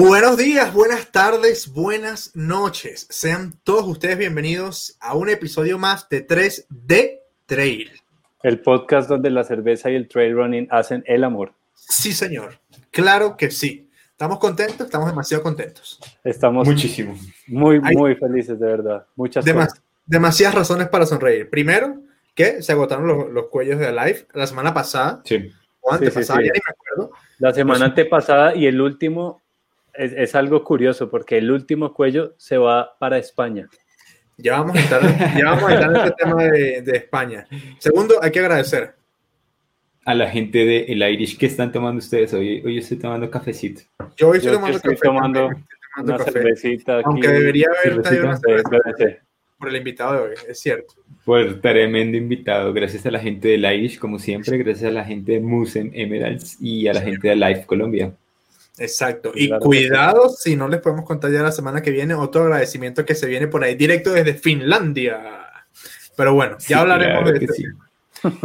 Buenos días, buenas tardes, buenas noches. Sean todos ustedes bienvenidos a un episodio más de 3D Trail. El podcast donde la cerveza y el trail running hacen el amor. Sí, señor. Claro que sí. ¿Estamos contentos? Estamos demasiado contentos. Estamos muchísimo. Muy, muy felices, de verdad. Muchas gracias. Demasiadas razones para sonreír. Primero, que se agotaron los, cuellos de Live la semana pasada. Sí. O antepasada, ya ni me acuerdo. La semana pues, antepasada y el último es, algo curioso porque el último cuello se va para España. Ya vamos a estar, en este tema de, España. Segundo, hay que agradecer. A la gente de El Irish, ¿qué están tomando ustedes hoy? Hoy estoy tomando cafecito. Yo hoy estoy tomando estoy café. Tomando una cervecita. Aunque debería haber traído una cerveza por el invitado de hoy, es cierto. Por tremendo invitado. Gracias a la gente del Irish, como siempre. Gracias a la gente de Musen Emeralds y a la gente de Life Colombia. Exacto. Y cuidado si no les podemos contar ya la semana que viene otro agradecimiento que se viene por ahí directo desde Finlandia. Pero bueno, ya hablaremos de eso.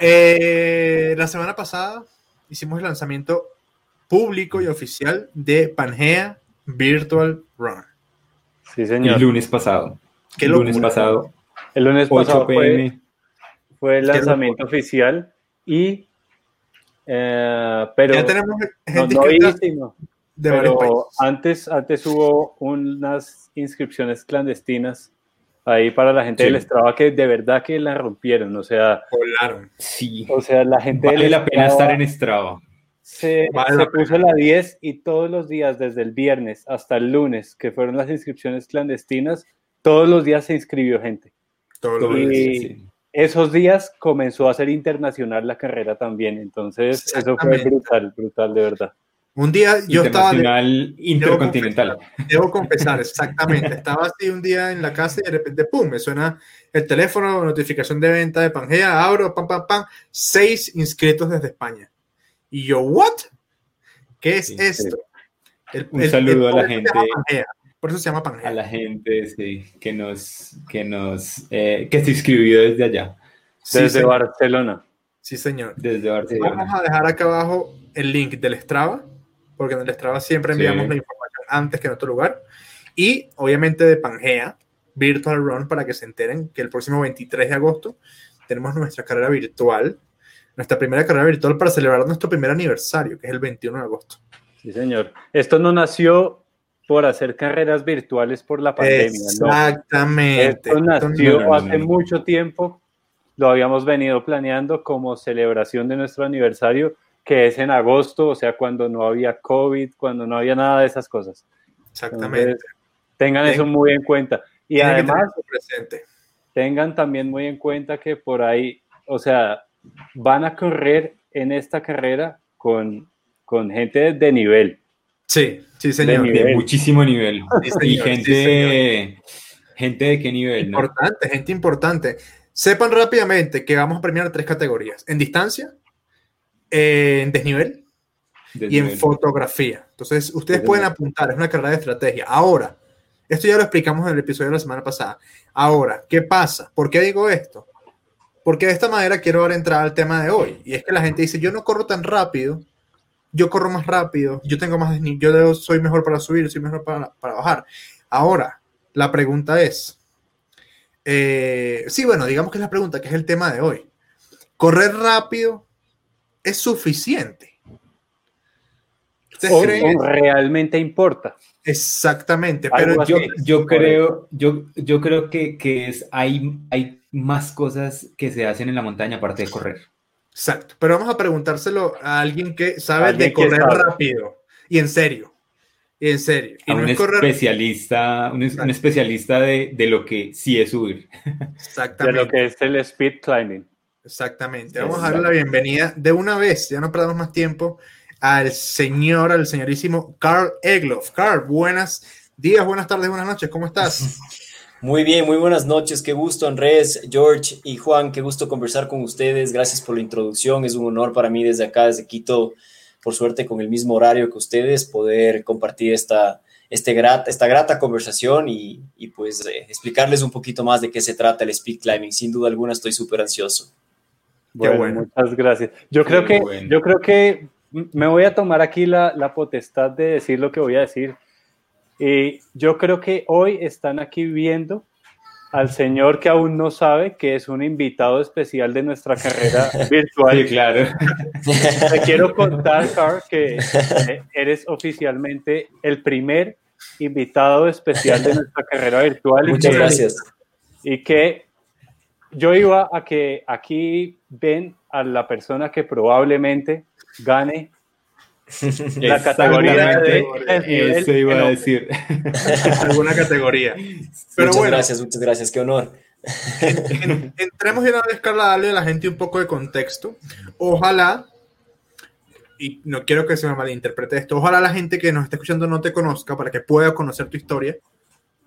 Eh, la semana pasada hicimos el lanzamiento público y oficial de Pangea Virtual Run. Sí, señor. El lunes pasado. ¿Qué el lunes pasado. El lunes pasado fue, fue el lanzamiento oficial y eh, pero ya tenemos gente no, de pero antes, antes hubo unas inscripciones clandestinas ahí para la gente del Strava que de verdad que la rompieron, o sea, volaron. Sí. O sea, la gente vale la pena estar en Strava. Se, se puso la 10 y todos los días, desde el viernes hasta el lunes, que fueron las inscripciones clandestinas, todos los días se inscribió gente. Todos los días, esos días comenzó a ser internacional la carrera también, entonces eso fue brutal, brutal de verdad. Un día yo estaba... intercontinental. Debo confesar, exactamente. Estaba así un día en la casa y de repente, ¡pum!, me suena el teléfono, notificación de venta de Pangea, abro, pam, pam, pam, seis inscritos desde España. Y yo, ¿what? ¿Qué es esto? un saludo a la gente. Por eso se llama Pangea. A la gente, sí, que nos, que nos, eh, que se inscribió desde allá. Desde Barcelona. Sí, señor. Desde Barcelona. Vamos a dejar acá abajo el link del Strava, porque en el Strava siempre enviamos la información antes que en otro lugar. Y obviamente de Pangea, Virtual Run, para que se enteren que el próximo 23 de agosto tenemos nuestra carrera virtual, nuestra primera carrera virtual para celebrar nuestro primer aniversario, que es el 21 de agosto. Sí, señor. Esto no nació por hacer carreras virtuales por la pandemia. Exactamente. Esto nació hace mucho tiempo, lo habíamos venido planeando como celebración de nuestro aniversario, que es en agosto, o sea, cuando no había COVID, cuando no había nada de esas cosas. Exactamente. tengan eso muy en cuenta. Y además, tengan también muy en cuenta que por ahí, o sea, van a correr en esta carrera con, con gente de nivel. Sí, sí, señor. De, muchísimo nivel. y gente, gente de qué nivel. Importante, gente importante. Sepan rápidamente que vamos a premiar tres categorías: en distancia, en desnivel, y en fotografía. Entonces, ustedes pueden apuntar, es una carrera de estrategia. Ahora, esto ya lo explicamos en el episodio de la semana pasada. Ahora, ¿qué pasa? ¿Por qué digo esto? Porque de esta manera quiero ahora entrar al tema de hoy. Y es que la gente dice, yo no corro tan rápido yo corro más rápido, yo tengo más yo soy mejor para subir, soy mejor para, bajar. Ahora, la pregunta es, eh, sí, bueno, digamos que es la pregunta, que es el tema de hoy. ¿Correr rápido es suficiente? ¿O, realmente importa? Exactamente, pero yo, yo creo, yo, yo creo que, que, es, hay, hay más cosas que se hacen en la montaña aparte de correr. Exacto, pero vamos a preguntárselo a alguien que sabe de correr rápido y en serio. Y en serio. Y un, especialista, un, especialista de, de, lo que sí es subir. Exactamente. De lo que es el speed climbing. Exactamente. Vamos a darle la bienvenida de una vez, ya no perdamos más tiempo, al señor, al señorísimo Carl Egloff. Carl, buenas días, buenas tardes, buenas noches, ¿cómo estás? Muy bien, muy buenas noches. Qué gusto, Andrés, George y Juan. Qué gusto conversar con ustedes. Gracias por la introducción. Es un honor para mí desde acá, desde Quito, por suerte con el mismo horario que ustedes, poder compartir esta, este grata, esta grata conversación y, pues eh, explicarles un poquito más de qué se trata el speed climbing. Sin duda alguna estoy súper ansioso. Bueno, muchas gracias. Yo creo que, yo creo que me voy a tomar aquí la, la, potestad de decir lo que voy a decir. Y yo creo que hoy están aquí viendo al señor que aún no sabe que es un invitado especial de nuestra carrera virtual. Sí, claro. Te quiero contar, Carl, que eh, eres oficialmente el primer invitado especial de nuestra carrera virtual. Muchas gracias. Y que yo iba a que aquí ven a la persona que probablemente gane la categoría de eso iba a decir. Alguna categoría. Pero muchas gracias muchas gracias qué honor. Entremos en una vez Carla darle a la gente un poco de contexto. Ojalá y no quiero que se me malinterprete esto ojalá la gente que nos está escuchando no te conozca para que pueda conocer tu historia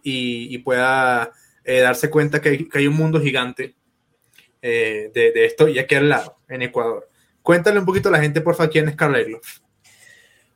y, pueda eh, darse cuenta que hay, un mundo gigante eh, de, esto y aquí al lado en Ecuador. Cuéntale un poquito a la gente porfa quién es Carla Egloff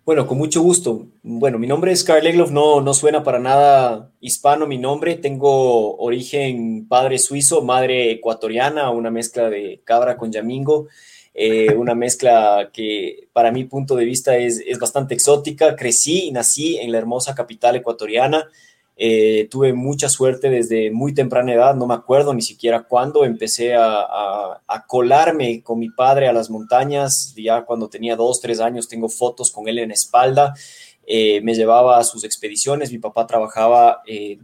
bueno, con mucho gusto. Bueno, mi nombre es Carl Egloff, no, no suena para nada hispano mi nombre. Tengo origen padre suizo, madre ecuatoriana, una mezcla de cabra con yamingo, eh, una mezcla que para mi punto de vista es, es bastante exótica. Crecí y nací en la hermosa capital ecuatoriana. Eh, tuve mucha suerte desde muy temprana edad, no me acuerdo ni siquiera cuándo, empecé a, colarme con mi padre a las montañas, ya cuando tenía dos, tres años, tengo fotos con él en espalda, eh, me llevaba a sus expediciones, mi papá trabajaba eh,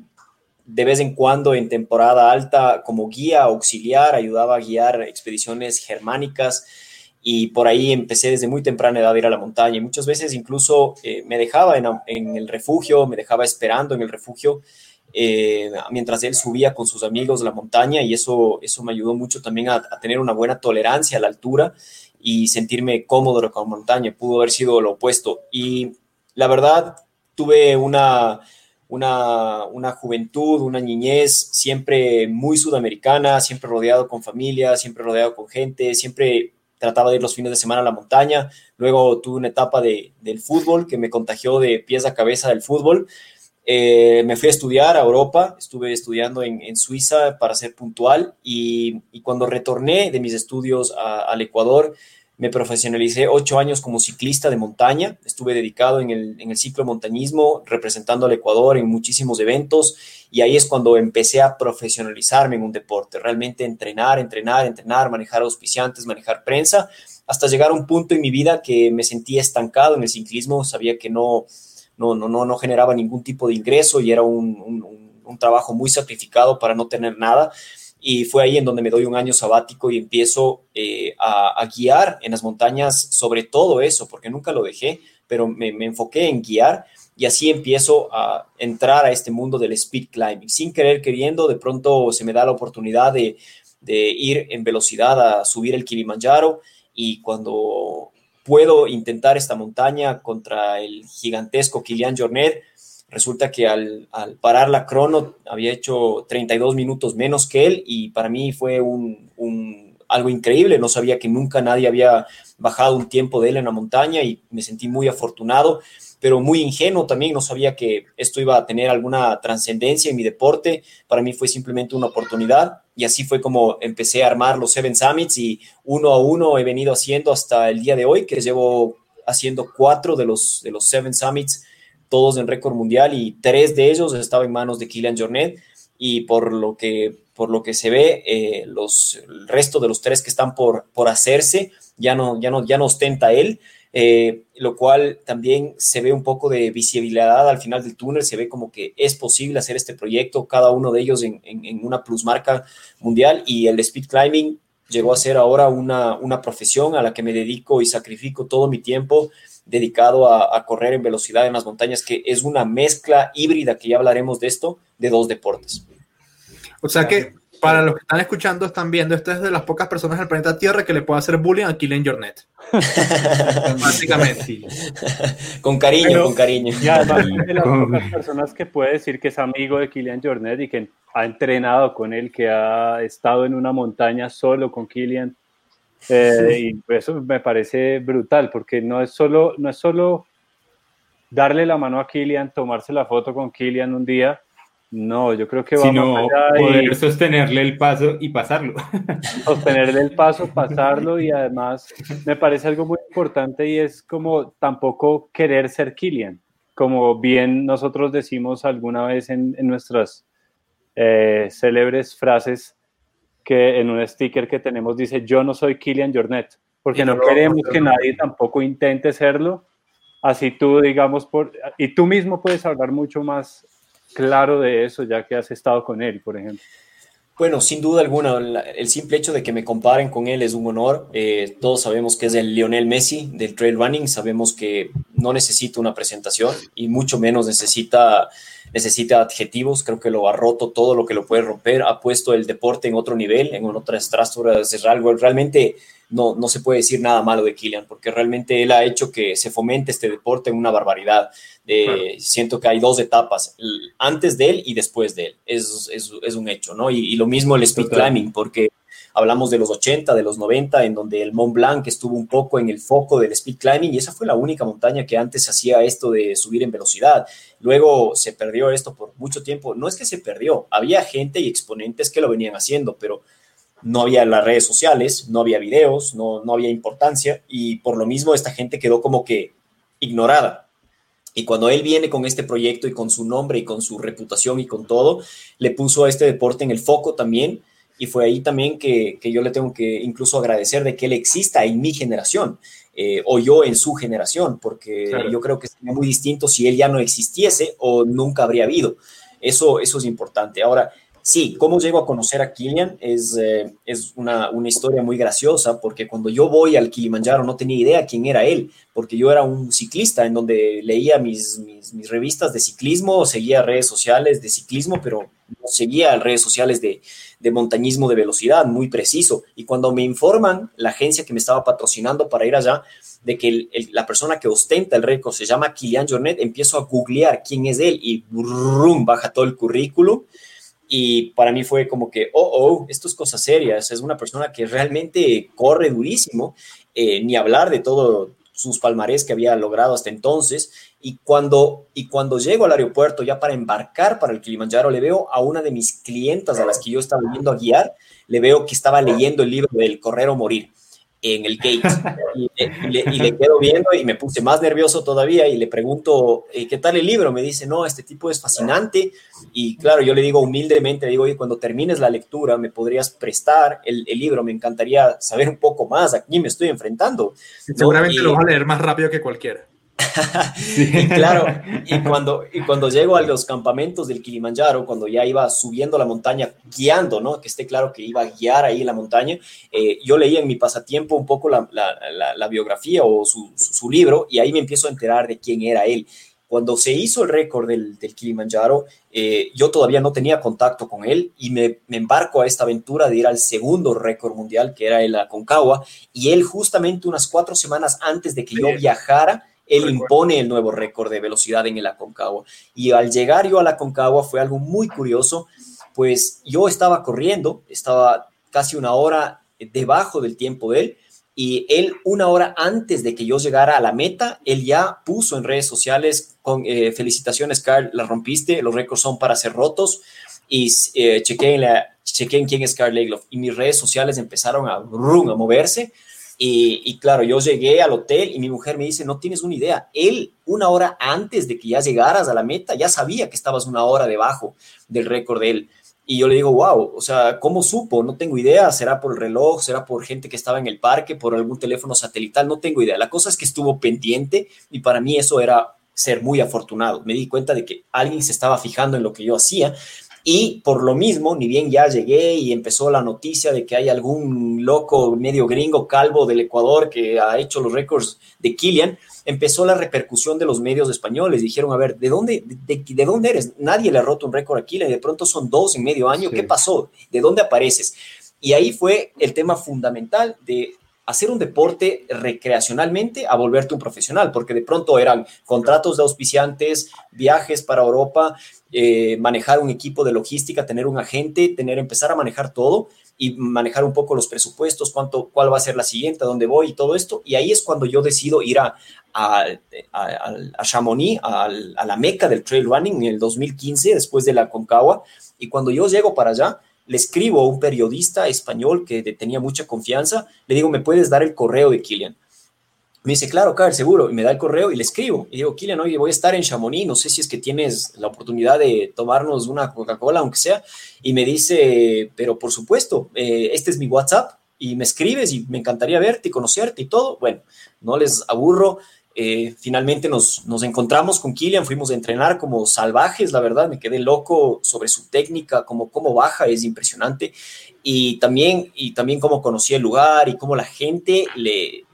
de vez en cuando en temporada alta como guía auxiliar, ayudaba a guiar expediciones germánicas y por ahí empecé desde muy temprana edad a ir a la montaña y muchas veces incluso eh, me dejaba en, el refugio, me dejaba esperando en el refugio eh, mientras él subía con sus amigos la montaña y eso, eso me ayudó mucho también a, tener una buena tolerancia a la altura y sentirme cómodo con la montaña. Pudo haber sido lo opuesto y la verdad tuve una, una, una, juventud, una niñez siempre muy sudamericana, siempre rodeado con familia, siempre rodeado con gente, siempre trataba de ir los fines de semana a la montaña, luego tuve una etapa de, del fútbol que me contagió de pies a cabeza del fútbol. Eh, me fui a estudiar a Europa, estuve estudiando en, Suiza para ser puntual y, cuando retorné de mis estudios al Ecuador, me profesionalicé ocho años como ciclista de montaña. Estuve dedicado en el, en el ciclo montañismo, representando al Ecuador en muchísimos eventos. Y ahí es cuando empecé a profesionalizarme en un deporte. Realmente entrenar, entrenar, entrenar, manejar auspiciantes, manejar prensa, hasta llegar a un punto en mi vida que me sentía estancado en el ciclismo. Sabía que no, no, no, no, no generaba ningún tipo de ingreso y era un, un, un trabajo muy sacrificado para no tener nada y fue ahí en donde me doy un año sabático y empiezo eh, a, guiar en las montañas sobre todo eso, porque nunca lo dejé, pero me, enfoqué en guiar y así empiezo a entrar a este mundo del speed climbing. Sin querer queriendo, de pronto se me da la oportunidad de, de ir en velocidad a subir el Kilimanjaro y cuando puedo intentar esta montaña contra el gigantesco Kilian Jornet, Resulta que al, parar la crono había hecho 32 minutos menos que él y para mí fue un, algo increíble. No sabía que nunca nadie había bajado un tiempo de él en la montaña y me sentí muy afortunado, pero muy ingenuo también. No sabía que esto iba a tener alguna trascendencia en mi deporte. Para mí fue simplemente una oportunidad y así fue como empecé a armar los Seven Summits y uno a uno he venido haciendo hasta el día de hoy, que llevo haciendo cuatro de los, de los Seven Summits todos en récord mundial y tres de ellos estaban en manos de Kylian Jornet. Y por lo que, por lo que se ve, eh, los, el resto de los tres que están por, por hacerse ya no, ya, no, ya no ostenta él, eh, lo cual también se ve un poco de visibilidad al final del túnel, se ve como que es posible hacer este proyecto, cada uno de ellos en, en, una plusmarca mundial. Y el speed climbing llegó a ser ahora una, una profesión a la que me dedico y sacrifico todo mi tiempo dedicado a, correr en velocidad en las montañas, que es una mezcla híbrida, que ya hablaremos de esto, de dos deportes. O sea que para los que están escuchando, están viendo, esta es de las pocas personas en el planeta Tierra que le puede hacer bullying a Killian Jornet. Básicamente. con cariño, con cariño. Y además de las pocas personas que puede decir que es amigo de Killian Jornet y que ha entrenado con él, que ha estado en una montaña solo con Killian eh, y eso me parece brutal, porque no es, solo, no es solo darle la mano a Kilian, tomarse la foto con Kilian un día, No, yo creo que va Sino poder sostenerle el paso y pasarlo. Sostenerle el paso, pasarlo y además me parece algo muy importante y es como tampoco querer ser Killian. Como bien nosotros decimos alguna vez en, nuestras eh, célebres frases que en un sticker que tenemos dice yo no soy Killian Jornet, porque no queremos que nadie tampoco intente serlo. Así tú, digamos, por, y tú mismo puedes hablar mucho más claro de eso, ya que has estado con él, por ejemplo? Bueno, sin duda alguna, el simple hecho de que me comparen con él es un honor. Eh, todos sabemos que es el Lionel Messi del trail running, sabemos que no necesita una presentación y mucho menos necesita, necesita adjetivos. Creo que lo ha roto todo lo que lo puede romper, ha puesto el deporte en otro nivel, en otra estructura. Es algo realmente no, no se puede decir nada malo de Kylian, porque realmente él ha hecho que se fomente este deporte en una barbaridad. Siento que hay dos etapas, antes de él y después de él. Es, es, un hecho, ¿no? Y, lo mismo el speed climbing, porque hablamos de los 80, de los 90, en donde el Mont Blanc estuvo un poco en el foco del speed climbing y esa fue la única montaña que antes hacía esto de subir en velocidad. Luego se perdió esto por mucho tiempo. No es que se perdió, había gente y exponentes que lo venían haciendo, pero no había las redes sociales, no había videos, no, no había importancia y por lo mismo esta gente quedó como que ignorada. Y cuando él viene con este proyecto y con su nombre y con su reputación y con todo, le puso a este deporte en el foco también. Y fue ahí también que, yo le tengo que incluso agradecer de que él exista en mi generación eh, o yo en su generación, porque yo creo que sería muy distinto si él ya no existiese o nunca habría habido. Eso, eso es importante. Ahora, Sí, cómo llego a conocer a Kilian es, eh, es una, una, historia muy graciosa porque cuando yo voy al Kilimanjaro no tenía idea quién era él, porque yo era un ciclista en donde leía mis, mis, mis revistas de ciclismo, seguía redes sociales de ciclismo, pero seguía redes sociales de, de, montañismo de velocidad, muy preciso. Y cuando me informan, la agencia que me estaba patrocinando para ir allá, de que la persona que ostenta el récord se llama Kilian Jornet, empiezo a googlear quién es él y brum, baja todo el currículum y para mí fue como que, oh, oh, esto es cosa seria, es una persona que realmente corre durísimo, eh, ni hablar de todo sus palmarés que había logrado hasta entonces. Y cuando, y cuando llego al aeropuerto ya para embarcar para el Kilimanjaro, le veo a una de mis clientas a las que yo estaba viendo a guiar, le veo que estaba leyendo el libro del Correr o Morir en el gate. Y, le, quedo viendo y me puse más nervioso todavía y le pregunto, eh, ¿qué tal el libro? Me dice, no, este tipo es fascinante. Y claro, yo le digo humildemente, le digo, oye, cuando termines la lectura, ¿me podrías prestar el, libro? Me encantaría saber un poco más, a quién me estoy enfrentando. Seguramente lo vas a leer más rápido que cualquiera. Y claro, y cuando, y cuando llego a los campamentos del Kilimanjaro, cuando ya iba subiendo la montaña, guiando, ¿no? Que esté claro que iba a guiar ahí la montaña, eh, yo leía en mi pasatiempo un poco la, la, biografía o su, su, libro y ahí me empiezo a enterar de quién era él. Cuando se hizo el récord del, del Kilimanjaro, eh, yo todavía no tenía contacto con él y me, me, embarco a esta aventura de ir al segundo récord mundial, que era el Aconcagua, y él justamente unas cuatro semanas antes de que yo viajara, él impone el nuevo récord de velocidad en el Aconcagua. Y al llegar yo al Aconcagua fue algo muy curioso, pues yo estaba corriendo, estaba casi una hora debajo del tiempo de él, y él una hora antes de que yo llegara a la meta, él ya puso en redes sociales con eh, felicitaciones, Carl, la rompiste, los récords son para ser rotos, y eh, chequé, en la, en quién es Carl Legloff, y mis redes sociales empezaron a, a moverse, y, claro, yo llegué al hotel y mi mujer me dice, no tienes una idea, él una hora antes de que ya llegaras a la meta ya sabía que estabas una hora debajo del récord de él. Y yo le digo, wow, o sea, ¿cómo supo? No tengo idea, será por el reloj, será por gente que estaba en el parque, por algún teléfono satelital, no tengo idea. La cosa es que estuvo pendiente y para mí eso era ser muy afortunado. Me di cuenta de que alguien se estaba fijando en lo que yo hacía y por lo mismo, ni bien ya llegué y empezó la noticia de que hay algún loco medio gringo calvo del Ecuador que ha hecho los récords de Kilian, empezó la repercusión de los medios españoles. Dijeron, a ver, ¿de dónde, de, dónde eres? Nadie le ha roto un récord a Kilian y de pronto son dos en medio año. ¿Qué pasó? ¿De dónde apareces? Y ahí fue el tema fundamental de hacer un deporte recreacionalmente a volverte un profesional, porque de pronto eran contratos de auspiciantes, viajes para Europa, eh, manejar un equipo de logística, tener un agente, tener, empezar a manejar todo y manejar un poco los presupuestos, cuánto, cuál va a ser la siguiente, a dónde voy y todo esto. Y ahí es cuando yo decido ir a, a, a, Chamonix, a, la meca del trail running en el 2015, después de la Concagua. Y cuando yo llego para allá, le escribo a un periodista español que tenía mucha confianza, le digo, ¿me puedes dar el correo de Kilian? Me dice, claro, Carl, seguro. Y me da el correo y le escribo. Y digo, Kilian, oye, voy a estar en Chamonix. No sé si es que tienes la oportunidad de tomarnos una Coca-Cola, aunque sea. Y me dice, pero por supuesto, eh, este es mi WhatsApp. Y me escribes y me encantaría verte y conocerte y todo. Bueno, no les aburro. Eh, finalmente nos, nos, encontramos con Kilian, fuimos a entrenar como salvajes, la verdad, me quedé loco sobre su técnica, como cómo baja, es impresionante. Y también, y también cómo conocí el lugar y cómo la gente le,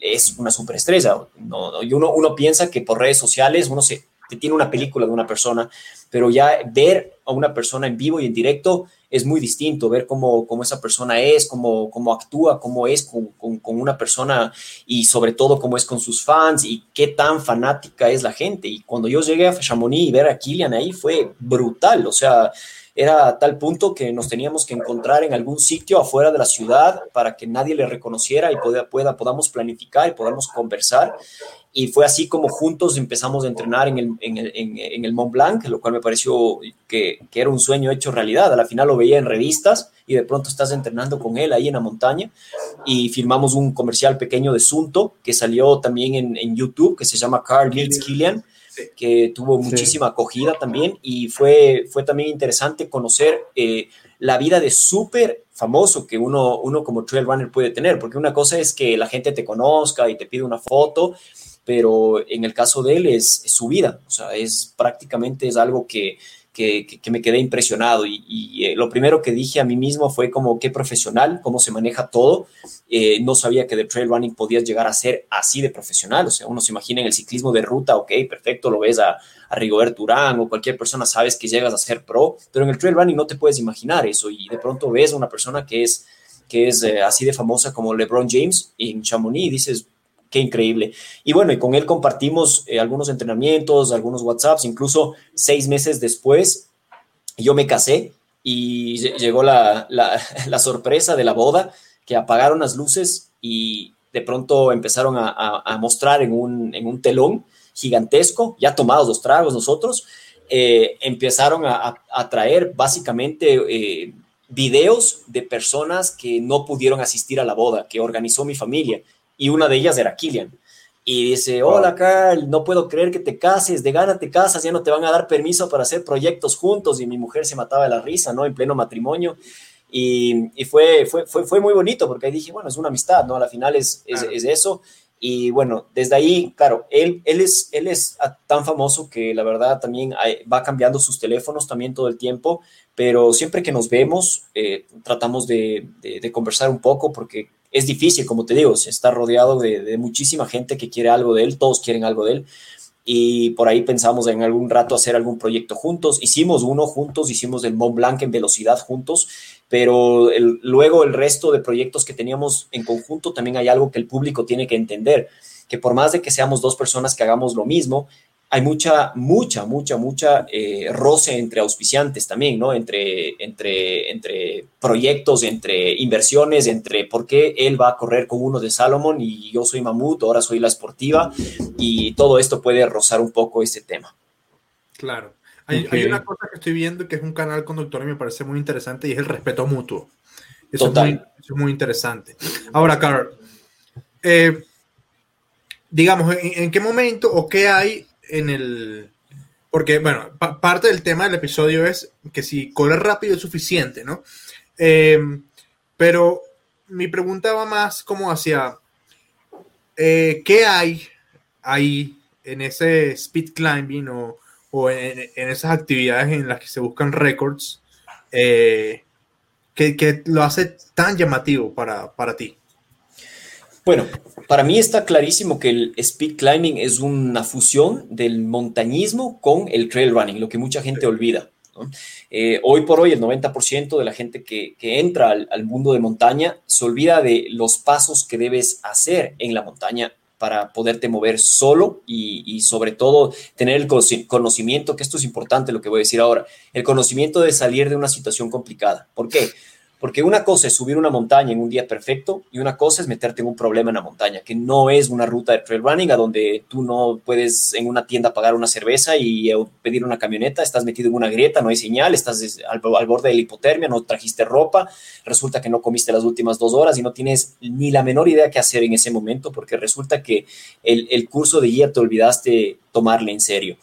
es una superestrella. No, y uno, uno piensa que por redes sociales uno se tiene una película de una persona, pero ya ver a una persona en vivo y en directo es muy distinto, ver cómo, cómo esa persona es, cómo, cómo actúa, cómo es con, con, con, una persona y sobre todo cómo es con sus fans y qué tan fanática es la gente. Y cuando yo llegué a Chamonix y ver a Kilian ahí fue brutal, o sea, era a tal punto que nos teníamos que encontrar en algún sitio afuera de la ciudad para que nadie le reconociera y pueda, pueda, podamos planificar y podamos conversar. Y fue así como juntos empezamos a entrenar en el, en el, en, el Mont Blanc, lo cual me pareció que, que, era un sueño hecho realidad. A la final lo veía en revistas y de pronto estás entrenando con él ahí en la montaña. Y filmamos un comercial pequeño de Sunto que salió también en, en YouTube, que se llama Carl Meets Killian que tuvo muchísima acogida también y fue, fue también interesante conocer eh, la vida de súper famoso que uno, uno como trail runner puede tener, porque una cosa es que la gente te conozca y te pide una foto, pero en el caso de él es, es su vida, o sea, es prácticamente es algo que, que, me quedé impresionado. Y, eh, lo primero que dije a mí mismo fue como qué profesional, cómo se maneja todo. Eh, no sabía que de trail running podías llegar a ser así de profesional, o sea, uno se imagina en el ciclismo de ruta, ok, perfecto, lo ves a, a Rigobert Urán o cualquier persona, sabes que llegas a ser pro, pero en el trail running no te puedes imaginar eso. Y de pronto ves a una persona que es que es eh, así de famosa como LeBron James en Chamonix y dices, qué increíble. Y bueno, y con él compartimos eh, algunos entrenamientos, algunos WhatsApps, incluso seis meses después yo me casé y llegó la, la, sorpresa de la boda, que apagaron las luces y de pronto empezaron a, mostrar en un, en un, telón gigantesco, ya tomados los tragos nosotros, eh, empezaron a, a, traer básicamente eh, videos de personas que no pudieron asistir a la boda, que organizó mi familia y una de ellas era Killian. Y dice, hola Carl, no puedo creer que te cases, de gana te casas, ya no te van a dar permiso para hacer proyectos juntos. Y mi mujer se mataba de la risa, ¿no? En pleno matrimonio. Y, y fue, fue, fue, fue, muy bonito porque ahí dije, bueno, es una amistad, ¿no? A la final es, es, es eso. Y bueno, desde ahí, claro, él, él, es, él es tan famoso que la verdad también va cambiando sus teléfonos también todo el tiempo, pero siempre que nos vemos eh, tratamos de, de, de, conversar un poco porque es difícil, como te digo, se está rodeado de, muchísima gente que quiere algo de él, todos quieren algo de él. Y por ahí pensamos en algún rato hacer algún proyecto juntos. Hicimos uno juntos, hicimos el Mont Blanc en velocidad juntos, pero luego el resto de proyectos que teníamos en conjunto también hay algo que el público tiene que entender, que por más de que seamos dos personas que hagamos lo mismo, hay mucha, mucha, mucha, mucha eh, roce entre auspiciantes también, ¿no? Entre, entre, entre proyectos, entre inversiones, entre por qué él va a correr con uno de Salomon y yo soy Mamut, ahora soy la esportiva, y todo esto puede rozar un poco este tema. Claro. Hay, hay una cosa que estoy viendo que es un canal conductor y me parece muy interesante y es el respeto mutuo. Eso, Es, muy, eso es muy interesante. Ahora, Carl, eh, digamos, ¿en, ¿en, qué momento o qué hay en el... Porque, bueno, parte del tema del episodio es que si correr rápido es suficiente, ¿no? Eh, pero mi pregunta va más como hacia, eh, ¿qué hay ahí en ese speed climbing o, o en, en, esas actividades en las que se buscan récords eh, que, que, lo hace tan llamativo para, para ti? Bueno, para mí está clarísimo que el speed climbing es una fusión del montañismo con el trail running, lo que mucha gente olvida. Eh, hoy por hoy el 90% de la gente que, entra al, al, mundo de montaña se olvida de los pasos que debes hacer en la montaña para poderte mover solo y, sobre todo tener el conocimiento, que esto es importante lo que voy a decir ahora, el conocimiento de salir de una situación complicada. ¿Por qué? Porque una cosa es subir una montaña en un día perfecto y una cosa es meterte en un problema en la montaña, que no es una ruta de trail running a donde tú no puedes en una tienda pagar una cerveza y eh, pedir una camioneta, estás metido en una grieta, no hay señal, estás al, borde de la hipotermia, no trajiste ropa, resulta que no comiste las últimas dos horas y no tienes ni la menor idea qué hacer en ese momento porque resulta que el, el curso de guía te olvidaste tomarle en serio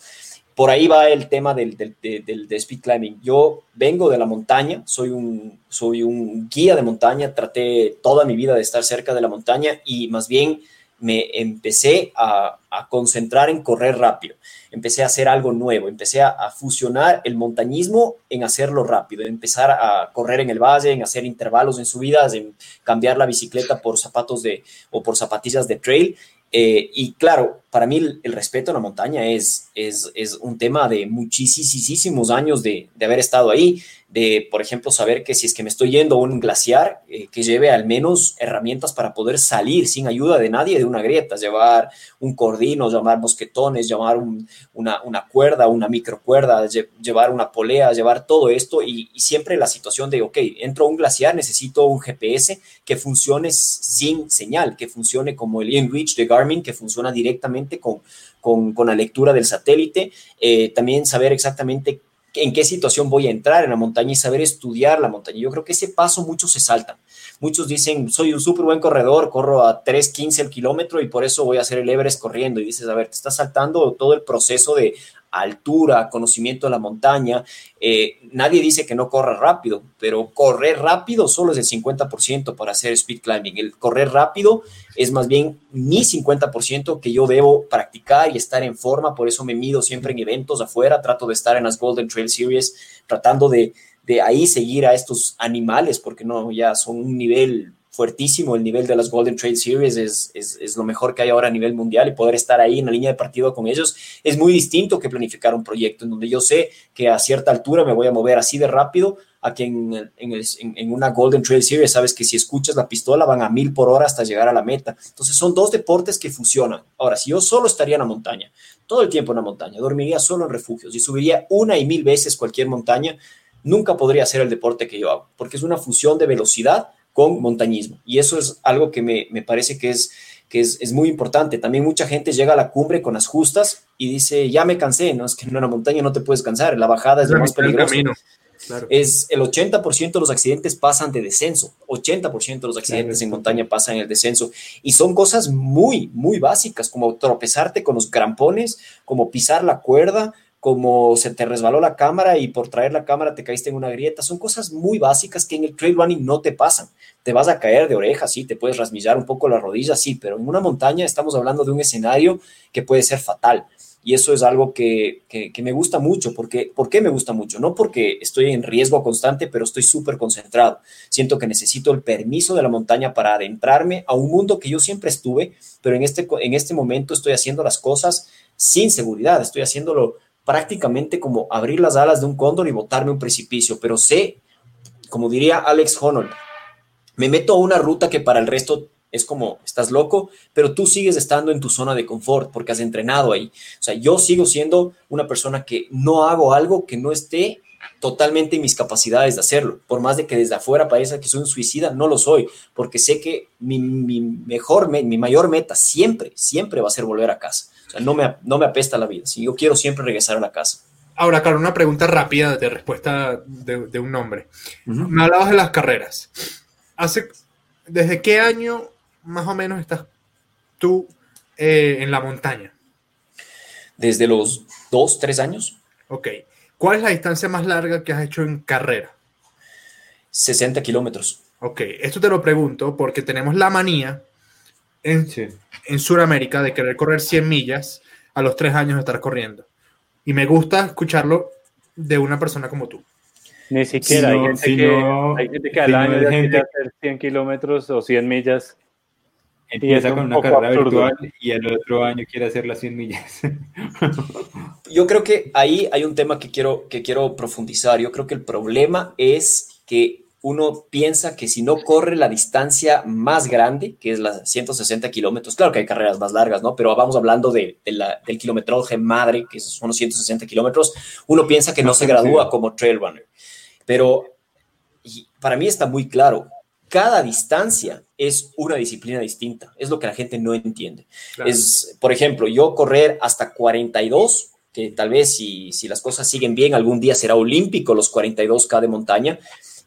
por ahí va el tema del, del, speed climbing. Yo vengo de la montaña, soy un, soy un guía de montaña, traté toda mi vida de estar cerca de la montaña y más bien me empecé a, concentrar en correr rápido. Empecé a hacer algo nuevo, empecé a, fusionar el montañismo en hacerlo rápido, empezar a correr en el valle, en hacer intervalos en subidas, en cambiar la bicicleta por zapatos de o por zapatillas de trail eh, y claro, para mí el, respeto a la montaña es, es, es un tema de muchísimos años de, de, haber estado ahí, de, por ejemplo, saber que si es que me estoy yendo a un glaciar, eh, que lleve al menos herramientas para poder salir sin ayuda de nadie de una grieta, llevar un cordino, llamar mosquetones, llevar una, una, cuerda, una microcuerda, llevar una polea, llevar todo esto y, siempre la situación de, ok, entro a un glaciar, necesito un GPS que funcione sin señal, que funcione como el InReach de Garmin, que funciona directamente con, con, la lectura del satélite, eh, también saber exactamente en qué situación voy a entrar en la montaña y saber estudiar la montaña. Yo creo que ese paso muchos se saltan. Muchos dicen, soy un súper buen corredor, corro a 3.15 el kilómetro y por eso voy a hacer el Everest corriendo. Y dices, a ver, te estás saltando todo el proceso de altura, conocimiento de la montaña. Eh, nadie dice que no corra rápido, pero correr rápido solo es el 50% para hacer speed climbing. El correr rápido es más bien mi 50% que yo debo practicar y estar en forma, por eso me mido siempre en eventos afuera, trato de estar en las Golden Trail Series, tratando de, de ahí seguir a estos animales, porque no, ya son un nivel fuertísimo el nivel de las Golden Trade Series, es, es, lo mejor que hay ahora a nivel mundial y poder estar ahí en la línea de partido con ellos es muy distinto que planificar un proyecto en donde yo sé que a cierta altura me voy a mover así de rápido a que en, en, una Golden Trail Series sabes que si escuchas la pistola van a mil por hora hasta llegar a la meta. Entonces son dos deportes que fusionan. Ahora, si yo solo estaría en la montaña, todo el tiempo en la montaña, dormiría solo en refugios y subiría una y mil veces cualquier montaña, nunca podría hacer el deporte que yo hago, porque es una fusión de velocidad con montañismo. Y eso es algo que me, parece que, es, que es, muy importante. También mucha gente llega a la cumbre con las justas y dice, ya me cansé, ¿no? Es que en una montaña no te puedes cansar, la bajada es lo más peligroso. Es el 80% de los accidentes pasan de descenso, 80% de los accidentes en montaña pasan en el descenso y son cosas muy, muy básicas como tropezarte con los crampones, como pisar la cuerda, como se te resbaló la cámara y por traer la cámara te caíste en una grieta. Son cosas muy básicas que en el trail running no te pasan. Te vas a caer de orejas, sí, te puedes rasmillar un poco la rodilla, sí, pero en una montaña estamos hablando de un escenario que puede ser fatal. Y eso es algo que, me gusta mucho. Porque, ¿Por qué me gusta mucho? No porque estoy en riesgo constante, pero estoy súper concentrado. Siento que necesito el permiso de la montaña para adentrarme a un mundo que yo siempre estuve, pero en este, en este momento estoy haciendo las cosas sin seguridad. Estoy haciéndolo prácticamente como abrir las alas de un cóndor y botarme un precipicio, pero sé, como diría Alex Honnold, me meto a una ruta que para el resto es como, estás loco, pero tú sigues estando en tu zona de confort porque has entrenado ahí. O sea, yo sigo siendo una persona que no hago algo que no esté totalmente en mis capacidades de hacerlo. Por más de que desde afuera parezca que soy un suicida, no lo soy, porque sé que mi, mejor, mi mayor meta siempre, siempre va a ser volver a casa no me, no me apesta la vida. Si yo quiero siempre regresar a la casa. Ahora, claro, una pregunta rápida de respuesta de, un nombre. Me hablabas de las carreras. Hace, ¿Desde qué año más o menos estás tú eh, en la montaña? Desde los dos, tres años. Ok. ¿Cuál es la distancia más larga que has hecho en carrera? 60 kilómetros. Ok, esto te lo pregunto porque tenemos la manía en, en Sudamérica de querer correr 100 millas a los 3 años de estar corriendo. Y me gusta escucharlo de una persona como tú. Ni siquiera, hay, gente que, hay, gente que, al año quiere hacer 100 kilómetros o 100 millas Empieza con una carrera virtual y el otro año quiere hacer las 100 millas. Yo creo que ahí hay un tema que quiero, que quiero profundizar. Yo creo que el problema es que uno piensa que si no corre la distancia más grande, que es las 160 kilómetros, claro que hay carreras más largas, ¿no? Pero vamos hablando de, del kilometraje madre, que son los 160 kilómetros, uno piensa que no se gradúa como trail runner. Pero para mí está muy claro, cada distancia es una disciplina distinta, es lo que la gente no entiende. Es, por ejemplo, yo correr hasta 42, que tal vez si, si las cosas siguen bien, algún día será olímpico los 42K de montaña,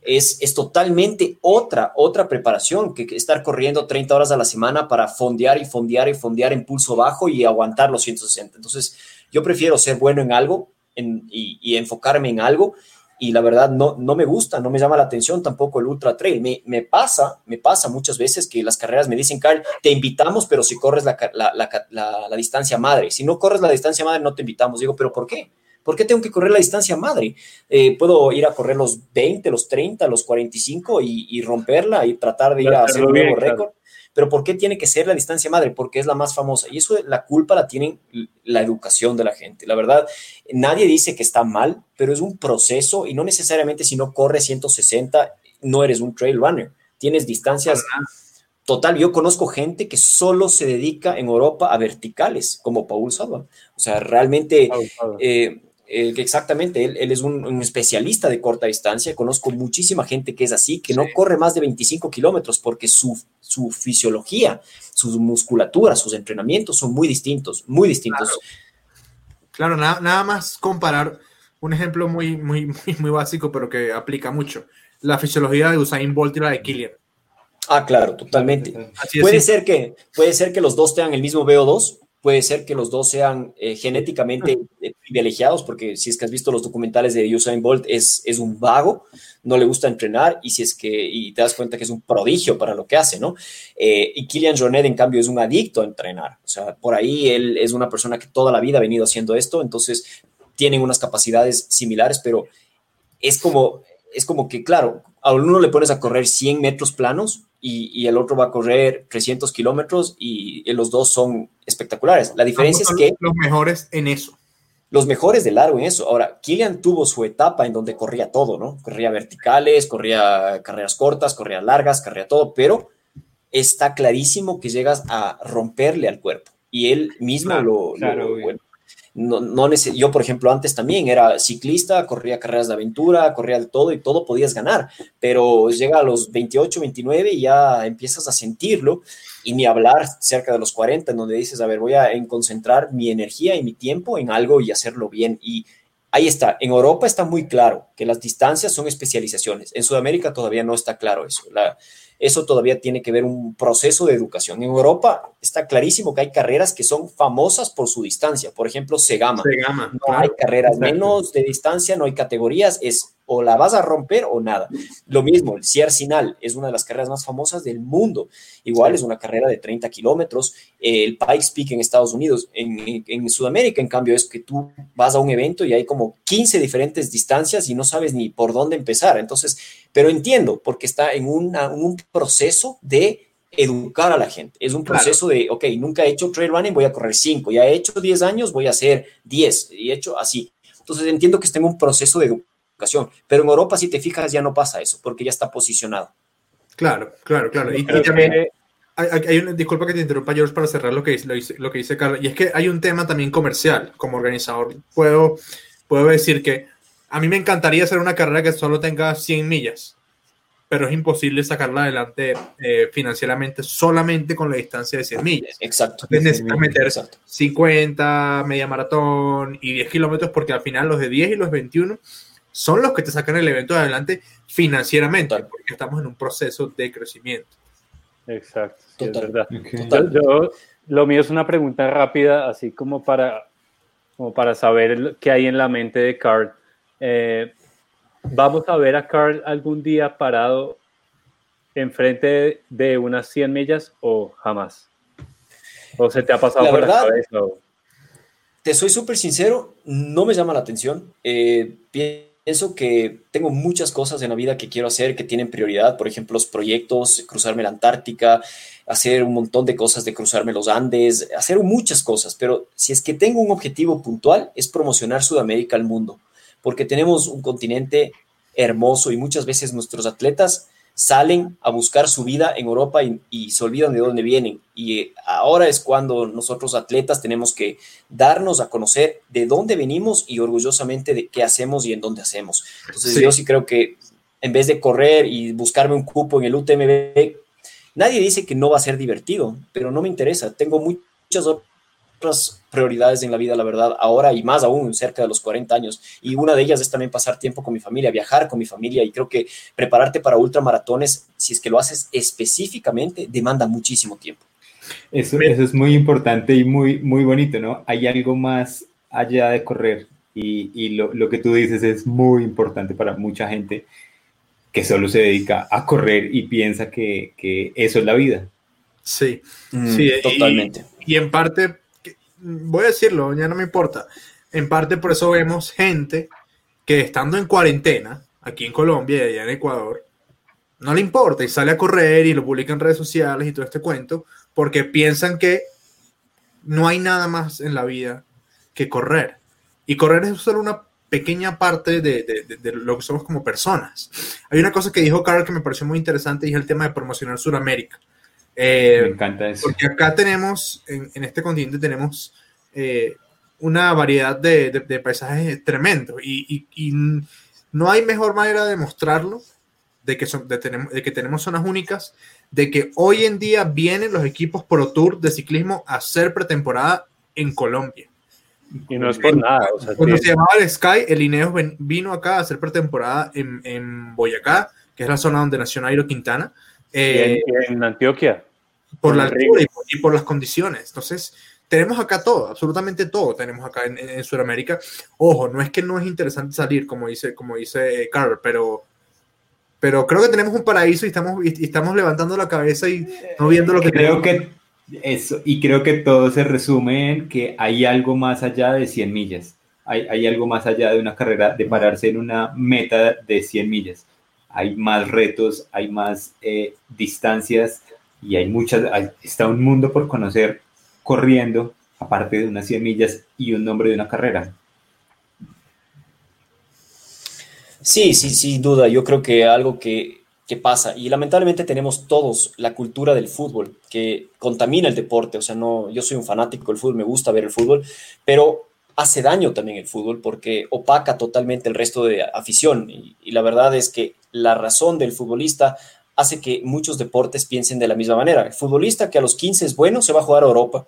es, es, totalmente otra, otra preparación que, estar corriendo 30 horas a la semana para fondear y fondear y fondear en pulso bajo y aguantar los 160. Entonces, yo prefiero ser bueno en algo y, enfocarme en algo y la verdad no, no me gusta, no me llama la atención tampoco el ultra trail. Me, me pasa, me pasa muchas veces que las carreras me dicen, Carl, te invitamos, pero si corres la, la distancia madre. Si no corres la distancia madre, no te invitamos. Digo, pero ¿por qué? ¿Por qué tengo que correr la distancia madre? Eh, puedo ir a correr los 20, los 30, los 45 y, romperla y tratar de ir a hacer un nuevo récord. Pero ¿por qué tiene que ser la distancia madre? Porque es la más famosa. Y eso, la culpa la tienen la educación de la gente. La verdad, nadie dice que está mal, pero es un proceso y no necesariamente si no corres 160, no eres un trail runner. Tienes distancias Total, yo conozco gente que solo se dedica en Europa a verticales, como Paul Salva. O sea, realmente eh, exactamente, él, es un, especialista de corta distancia. Conozco muchísima gente que es así, que no corre más de 25 kilómetros porque su, su fisiología, su musculatura, sus entrenamientos son muy distintos, muy distintos. Claro, nada, nada, más comparar un ejemplo muy, muy, muy, muy básico, pero que aplica mucho. La fisiología de Usain Bolt y la de Killian. Ah, claro, totalmente. puede, ser que, puede ser que los dos tengan el mismo VO2, puede ser que los dos sean eh, genéticamente eh, privilegiados, porque si es que has visto los documentales de Usain Bolt, es, es un vago, no le gusta entrenar, y si es que, y te das cuenta que es un prodigio para lo que hace, ¿no? Eh, y Kylian Jornet, en cambio, es un adicto a entrenar, o sea, por ahí él es una persona que toda la vida ha venido haciendo esto, entonces tienen unas capacidades similares, pero es como, es como que, claro, a uno le pones a correr 100 metros planos y, el otro va a correr 300 kilómetros y, los dos son espectaculares. La diferencia es que... Los mejores en eso. Los mejores de largo en eso. Ahora, Kilian tuvo su etapa en donde corría todo, ¿no? Corría verticales, corría carreras cortas, corría largas, corría todo, pero está clarísimo que llegas a romperle al cuerpo. Y él mismo lo, no, no yo, por ejemplo, antes también era ciclista, corría carreras de aventura, corría de todo y todo podías ganar, pero llega a los 28, 29 y ya empiezas a sentirlo y ni hablar cerca de los 40, en donde dices, a ver, voy a concentrar mi energía y mi tiempo en algo y hacerlo bien. Y ahí está, en Europa está muy claro que las distancias son especializaciones, en Sudamérica todavía no está claro eso. La, eso todavía tiene que ver un proceso de educación. En Europa está clarísimo que hay carreras que son famosas por su distancia. Por ejemplo, Segama. Segama no hay carreras menos de distancia, no hay categorías, es o la vas a romper o nada. Lo mismo, el Siercinal es una de las carreras más famosas del mundo. Igual es una carrera de 30 kilómetros. El Pikes Peak en Estados Unidos, en, en, Sudamérica, en cambio, es que tú vas a un evento y hay como 15 diferentes distancias y no sabes ni por dónde empezar. Entonces, pero entiendo, porque está en un proceso de educar a la gente. Es un proceso de, ok, nunca he hecho trail running, voy a correr 5, ya he hecho 10 años, voy a hacer 10, y he hecho así. Entonces entiendo que está en un proceso de educación pero en Europa, si te fijas, ya no pasa eso, porque ya está posicionado. Claro, claro, claro. Y, también hay, una, disculpa que te interrumpa, George, para cerrar lo que, dice, lo que dice Carlos. Y es que hay un tema también comercial. Como organizador, puedo, puedo decir que a mí me encantaría hacer una carrera que solo tenga 100 millas, pero es imposible sacarla adelante eh, financieramente solamente con la distancia de 100 millas. Exacto. necesitas meter 50, media maratón y 10 kilómetros, porque al final los de 10 y los 21 son los que te sacan el evento adelante financieramente, porque estamos en un proceso de crecimiento. Exacto, es verdad. Yo, lo mío es una pregunta rápida, así como para, como para saber qué hay en la mente de Carl. Eh, ¿Vamos a ver a Carl algún día parado enfrente de unas 100 millas o jamás? ¿O se te ha pasado por la cabeza? Te soy súper sincero, no me llama la atención. Eh, pienso que tengo muchas cosas en la vida que quiero hacer que tienen prioridad, por ejemplo, los proyectos, cruzarme la Antártica, hacer un montón de cosas de cruzarme los Andes, hacer muchas cosas, pero si es que tengo un objetivo puntual es promocionar Sudamérica al mundo, porque tenemos un continente hermoso y muchas veces nuestros atletas salen a buscar su vida en Europa y, se olvidan de dónde vienen. Y eh, ahora es cuando nosotros atletas tenemos que darnos a conocer de dónde venimos y orgullosamente de qué hacemos y en dónde hacemos. Entonces yo sí creo que en vez de correr y buscarme un cupo en el UTMB, nadie dice que no va a ser divertido, pero no me interesa. Tengo muchas otras prioridades en la vida, la verdad, ahora y más aún cerca de los 40 años. Y una de ellas es también pasar tiempo con mi familia, viajar con mi familia. Y creo que prepararte para ultramaratones, si es que lo haces específicamente, demanda muchísimo tiempo. Eso, eso es muy importante y muy, muy bonito, ¿no? Hay algo más allá de correr y, y lo, lo, que tú dices es muy importante para mucha gente que solo se dedica a correr y piensa que, que eso es la vida. Sí, mm, sí, totalmente. y en parte voy a decirlo, ya no me importa. En parte por eso vemos gente que estando en cuarentena, aquí en Colombia y allá en Ecuador, no le importa y sale a correr y lo publica en redes sociales y todo este cuento, porque piensan que no hay nada más en la vida que correr. Y correr es solo una pequeña parte de, lo que somos como personas. Hay una cosa que dijo Carl que me pareció muy interesante y es el tema de promocionar Sudamérica. Eh, Me encanta eso. Porque acá tenemos, en, este continente tenemos eh, una variedad de, paisajes tremendos y, no hay mejor manera de mostrarlo de que, son, de, tenemos, de que tenemos zonas únicas, de que hoy en día vienen los equipos Pro Tour de ciclismo a hacer pretemporada en Colombia. Y no es por nada. Cuando se llamaba el Sky, el Ineos vino acá a hacer pretemporada en, en Boyacá, que es la zona donde nació Nairo Quintana eh, en, Antioquia. Por la altura y por, las condiciones. Entonces, tenemos acá todo, absolutamente todo tenemos acá en, Sudamérica. Ojo, no es que no es interesante salir, como dice, como dice Carver, pero, pero creo que tenemos un paraíso y estamos, y, estamos levantando la cabeza y no viendo lo que creo que eso, y creo que todo se resume en que hay algo más allá de 100 millas. Hay, hay algo más allá de una carrera, de pararse en una meta de 100 millas hay más retos, hay más eh, distancias y hay muchas, está un mundo por conocer corriendo, aparte de unas 100 millas y un nombre de una carrera. Sí, sí, sin duda. Yo creo que algo que, que, pasa, y lamentablemente tenemos todos la cultura del fútbol, que contamina el deporte. O sea, no, yo soy un fanático del fútbol, me gusta ver el fútbol, pero hace daño también el fútbol porque opaca totalmente el resto de afición. Y, la verdad es que la razón del futbolista hace que muchos deportes piensen de la misma manera. El futbolista que a los 15 es bueno se va a jugar a Europa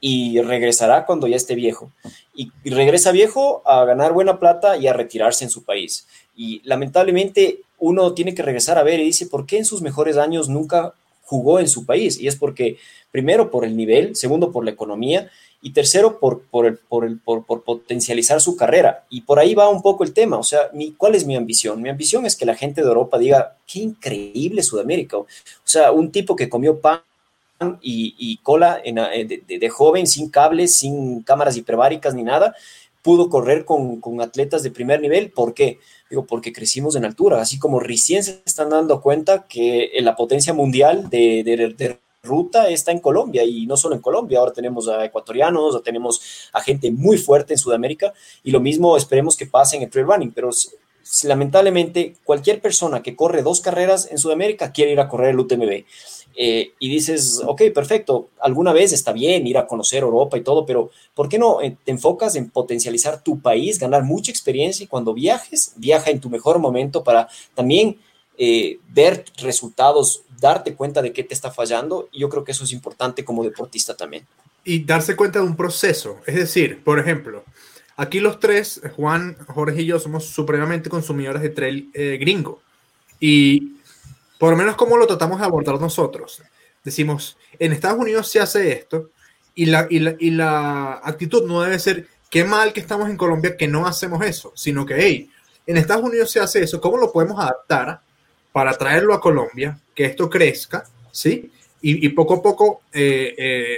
y regresará cuando ya esté viejo. Y, regresa viejo a ganar buena plata y a retirarse en su país. Y lamentablemente uno tiene que regresar a ver y dice, ¿por qué en sus mejores años nunca jugó en su país? Y es porque, primero, por el nivel, segundo, por la economía y tercero, por, por, el, por, el, por, potencializar su carrera. Y por ahí va un poco el tema. O sea, mi, ¿cuál es mi ambición? Mi ambición es que la gente de Europa diga, qué increíble Sudamérica. O sea, un tipo que comió pan y, cola eh, de, joven, sin cables, sin cámaras hiperbáricas ni nada, pudo correr con, con, atletas de primer nivel. ¿Por qué? Digo, porque crecimos en altura, así como recién se están dando cuenta que la potencia mundial de, de ruta está en Colombia y no solo en Colombia, ahora tenemos a ecuatorianos, tenemos a gente muy fuerte en Sudamérica y lo mismo esperemos que pase en el trail running, pero lamentablemente cualquier persona que corre dos carreras en Sudamérica quiere ir a correr el UTMB. Eh, y dices, ok, perfecto, alguna vez está bien ir a conocer Europa y todo, pero ¿por qué no eh, te enfocas en potencializar tu país, ganar mucha experiencia y cuando viajes, viaja en tu mejor momento para también eh, ver resultados, darte cuenta de qué te está fallando. Y yo creo que eso es importante como deportista también. Y darse cuenta de un proceso. Es decir, por ejemplo, aquí los tres, Juan, Jorge y yo, somos supremamente consumidores de trail eh, gringo. Y por lo menos cómo lo tratamos de abordar nosotros. Decimos, en Estados Unidos se hace esto y la, y la, y la actitud no debe ser, qué mal que estamos en Colombia que no hacemos eso, sino que, hey, en Estados Unidos se hace eso, ¿cómo lo podemos adaptar para traerlo a Colombia, que esto crezca, ¿sí? Y, poco a poco eh, eh,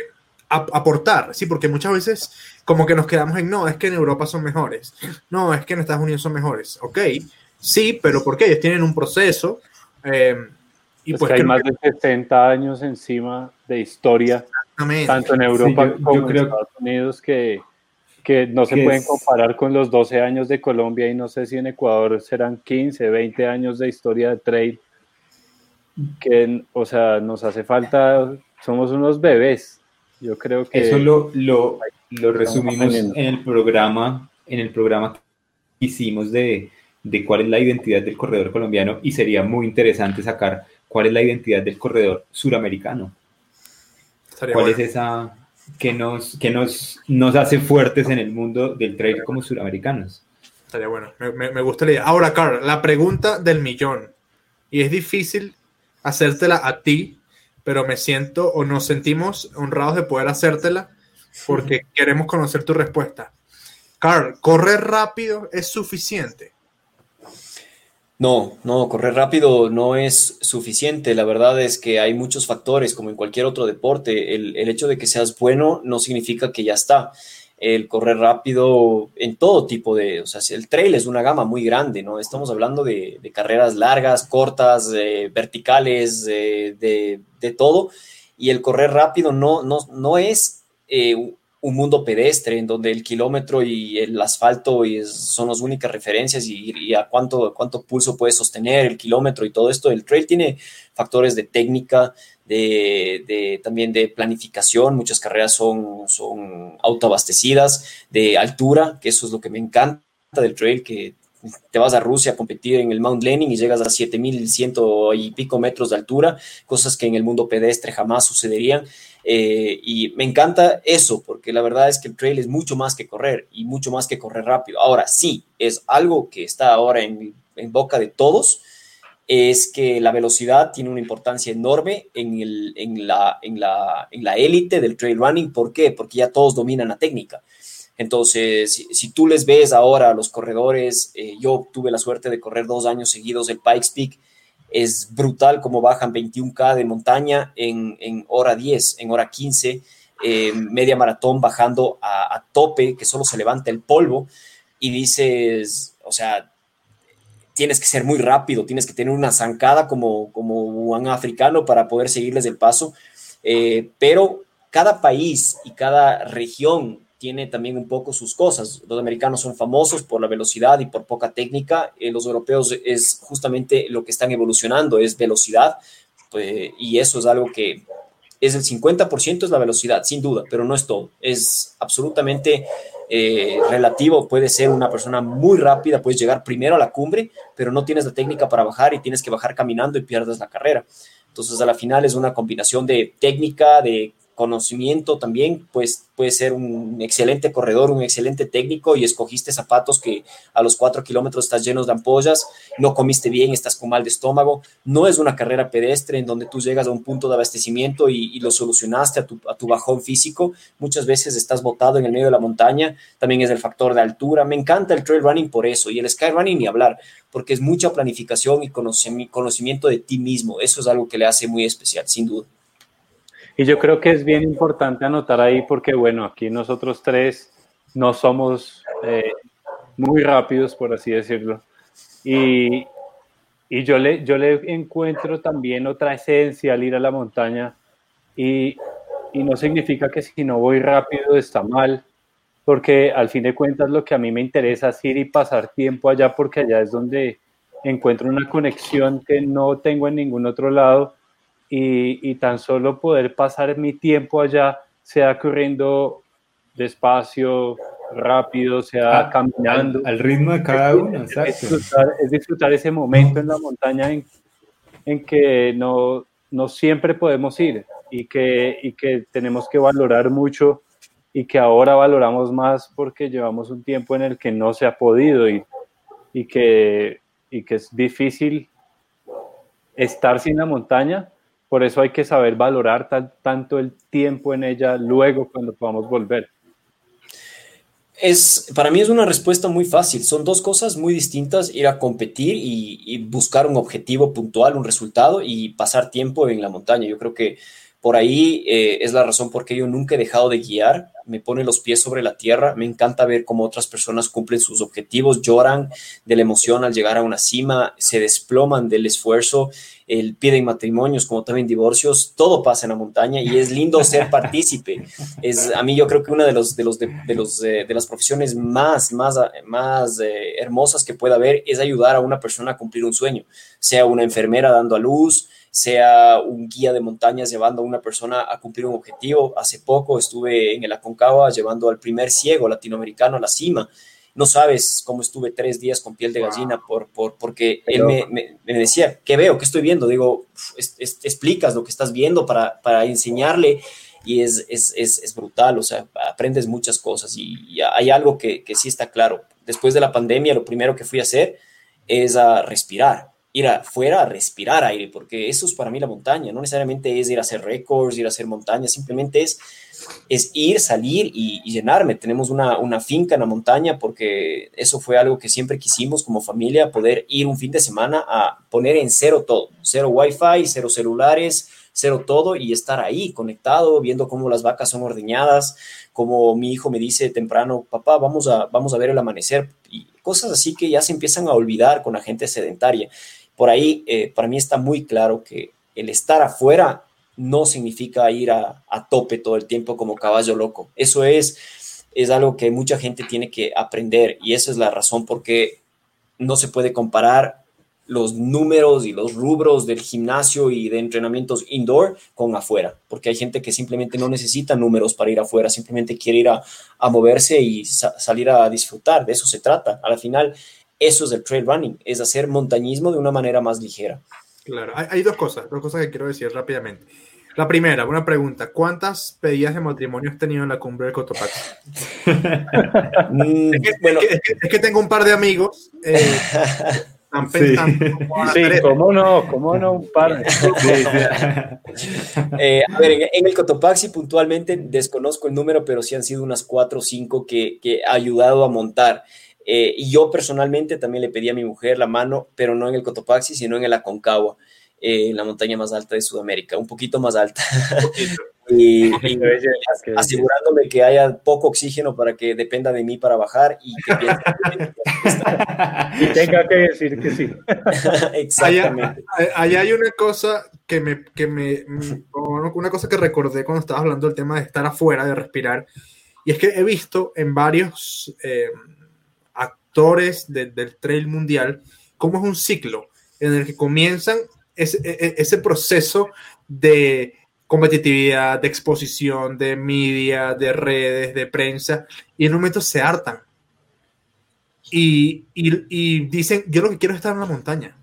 aportar, ¿sí? Porque muchas veces como que nos quedamos en, no, es que en Europa son mejores, no, es que en Estados Unidos son mejores, ok, sí, pero ¿por qué? Ellos tienen un proceso. Eh, y pues que hay más de 60 años encima de historia, tanto en Europa como en Estados Unidos, que, que no se pueden comparar con los 12 años de Colombia y no sé si en Ecuador serán 15, 20 años de historia de trail, que, o sea, nos hace falta, somos unos bebés. Yo creo que... Eso lo, lo, lo resumimos en el programa, en el programa que hicimos de, de cuál es la identidad del corredor colombiano y sería muy interesante sacar cuál es la identidad del corredor suramericano. ¿Cuál es esa que nos, que nos, nos hace fuertes en el mundo del trail como suramericanos? Estaría bueno, me, me, gusta la idea. Ahora, Carl, la pregunta del millón. Y es difícil hacértela a ti, pero me siento o nos sentimos honrados de poder hacértela porque queremos conocer tu respuesta. Carl, ¿correr rápido es suficiente? No, no, correr rápido no es suficiente. La verdad es que hay muchos factores, como en cualquier otro deporte. El, hecho de que seas bueno no significa que ya está. El correr rápido en todo tipo de, o sea, el trail es una gama muy grande, ¿no? Estamos hablando de, carreras largas, cortas, verticales, de, todo. Y el correr rápido no, no, no es eh, un mundo pedestre en donde el kilómetro y el asfalto son las únicas referencias y, a cuánto, cuánto pulso puede sostener el kilómetro y todo esto. El trail tiene factores de técnica, de, también de planificación. Muchas carreras son, son autoabastecidas, de altura, que eso es lo que me encanta del trail, que te vas a Rusia a competir en el Mount Lenin y llegas a 7100 y pico metros de altura, cosas que en el mundo pedestre jamás sucederían. Eh, y me encanta eso, porque la verdad es que el trail es mucho más que correr y mucho más que correr rápido. Ahora, sí, es algo que está ahora en, boca de todos, es que la velocidad tiene una importancia enorme en, la élite del trail running. ¿Por qué? Porque ya todos dominan la técnica. Entonces, si, tú les ves ahora a los corredores, eh, yo tuve la suerte de correr dos años seguidos el Pikes Peak, es brutal como bajan 21K de montaña en, hora 10, en hora 15, eh, media maratón bajando a, tope, que solo se levanta el polvo, y dices, o sea, tienes que ser muy rápido, tienes que tener una zancada como, como un africano para poder seguirles el paso, eh, pero cada país y cada región tiene también un poco sus cosas. Los americanos son famosos por la velocidad y por poca técnica. Eh, los europeos es justamente lo que están evolucionando, es velocidad. Pues, y eso es algo que es el 50% es la velocidad, sin duda, pero no es todo. Es absolutamente eh, relativo. Puede ser una persona muy rápida, puedes llegar primero a la cumbre, pero no tienes la técnica para bajar y tienes que bajar caminando y pierdes la carrera. Entonces, a la final es una combinación de técnica, de conocimiento también, pues puede ser un excelente corredor, un excelente técnico y escogiste zapatos que a los cuatro kilómetros estás llenos de ampollas, no comiste bien, estás con mal de estómago. No es una carrera pedestre en donde tú llegas a un punto de abastecimiento y, lo solucionaste a tu, bajón físico. Muchas veces estás botado en el medio de la montaña, también es el factor de altura. Me encanta el trail running por eso y el sky running ni hablar, porque es mucha planificación y conocimiento de ti mismo. Eso es algo que le hace muy especial, sin duda. Y yo creo que es bien importante anotar ahí porque, bueno, aquí nosotros tres no somos eh, muy rápidos, por así decirlo. Y, y, yo, le, yo le encuentro también otra esencia al ir a la montaña y, y no significa que si no voy rápido está mal, porque al fin de cuentas lo que a mí me interesa es ir y pasar tiempo allá porque allá es donde encuentro una conexión que no tengo en ningún otro lado y, tan solo poder pasar mi tiempo allá, sea corriendo despacio, rápido, sea ah, caminando. Al, ritmo de cada uno, es, es, disfrutar, ese momento en la montaña en, en que no, no, siempre podemos ir y que, y que tenemos que valorar mucho y que ahora valoramos más porque llevamos un tiempo en el que no se ha podido ir y que, y que es difícil estar sin la montaña, por eso hay que saber valorar tanto el tiempo en ella luego cuando podamos volver. Es, para mí es una respuesta muy fácil. Son dos cosas muy distintas, ir a competir y, buscar un objetivo puntual, un resultado y pasar tiempo en la montaña. Yo creo que Por ahí eh, es la razón por qué yo nunca he dejado de guiar, me pone los pies sobre la tierra, me encanta ver cómo otras personas cumplen sus objetivos, lloran de la emoción al llegar a una cima, se desploman del esfuerzo, el piden matrimonios como también divorcios, todo pasa en la montaña y es lindo ser partícipe. Es a mí yo creo que una de los de los de, los de, las profesiones más más más eh, hermosas que pueda haber es ayudar a una persona a cumplir un sueño, sea una enfermera dando a luz, sea un guía de montañas llevando a una persona a cumplir un objetivo. Hace poco estuve en el Aconcagua llevando al primer ciego latinoamericano a la cima. No sabes cómo estuve tres días con piel de gallina por, por, porque él me, me, decía, ¿qué veo? ¿Qué estoy viendo? Digo, explicas lo que estás viendo para, para enseñarle y es, es, es, es, brutal, o sea, aprendes muchas cosas y, y hay algo que, que, sí está claro. Después de la pandemia, lo primero que fui a hacer es a respirar ir afuera a respirar aire, porque eso es para mí la montaña, no necesariamente es ir a hacer récords, ir a hacer montañas, simplemente es, es ir, salir y, llenarme. Tenemos una, una, finca en la montaña porque eso fue algo que siempre quisimos como familia, poder ir un fin de semana a poner en cero todo, cero wifi, cero celulares, cero todo y estar ahí conectado, viendo cómo las vacas son ordeñadas, como mi hijo me dice temprano, papá, vamos a, vamos a ver el amanecer y cosas así que ya se empiezan a olvidar con la gente sedentaria. Por ahí, eh, para mí está muy claro que el estar afuera no significa ir a, tope todo el tiempo como caballo loco. Eso es, es algo que mucha gente tiene que aprender y esa es la razón por qué no se puede comparar los números y los rubros del gimnasio y de entrenamientos indoor con afuera, porque hay gente que simplemente no necesita números para ir afuera, simplemente quiere ir a, moverse y salir a disfrutar, de eso se trata. Al final, eso es el trail running, es hacer montañismo de una manera más ligera. Claro, hay, dos cosas, dos cosas que quiero decir rápidamente. La primera, una pregunta. ¿Cuántas pedidas de matrimonio has tenido en la cumbre del Cotopaxi? Mm, es, que, tengo un par de amigos. Eh, sí, sí cómo no, cómo no, un par. Eh, a ver, en, el Cotopaxi puntualmente desconozco el número, pero sí han sido unas cuatro o cinco que, que ha ayudado a montar. Eh, y yo personalmente también le pedí a mi mujer la mano, pero no en el Cotopaxi, sino en el Aconcagua, eh, en la montaña más alta de Sudamérica, un poquito más alta. y, asegurándome que haya poco oxígeno para que dependa de mí para bajar y que, y tenga que decir que sí. Exactamente. Ahí hay una cosa que me, que me, una cosa que recordé cuando estabas hablando del tema de estar afuera, de respirar, y es que he visto en varios eh, del trail mundial, cómo es un ciclo en el que comienzan ese, e, e, ese proceso de competitividad, de exposición, de media, de redes, de prensa, y en un momento se hartan. Y, y, dicen, yo lo que quiero es estar en la montaña.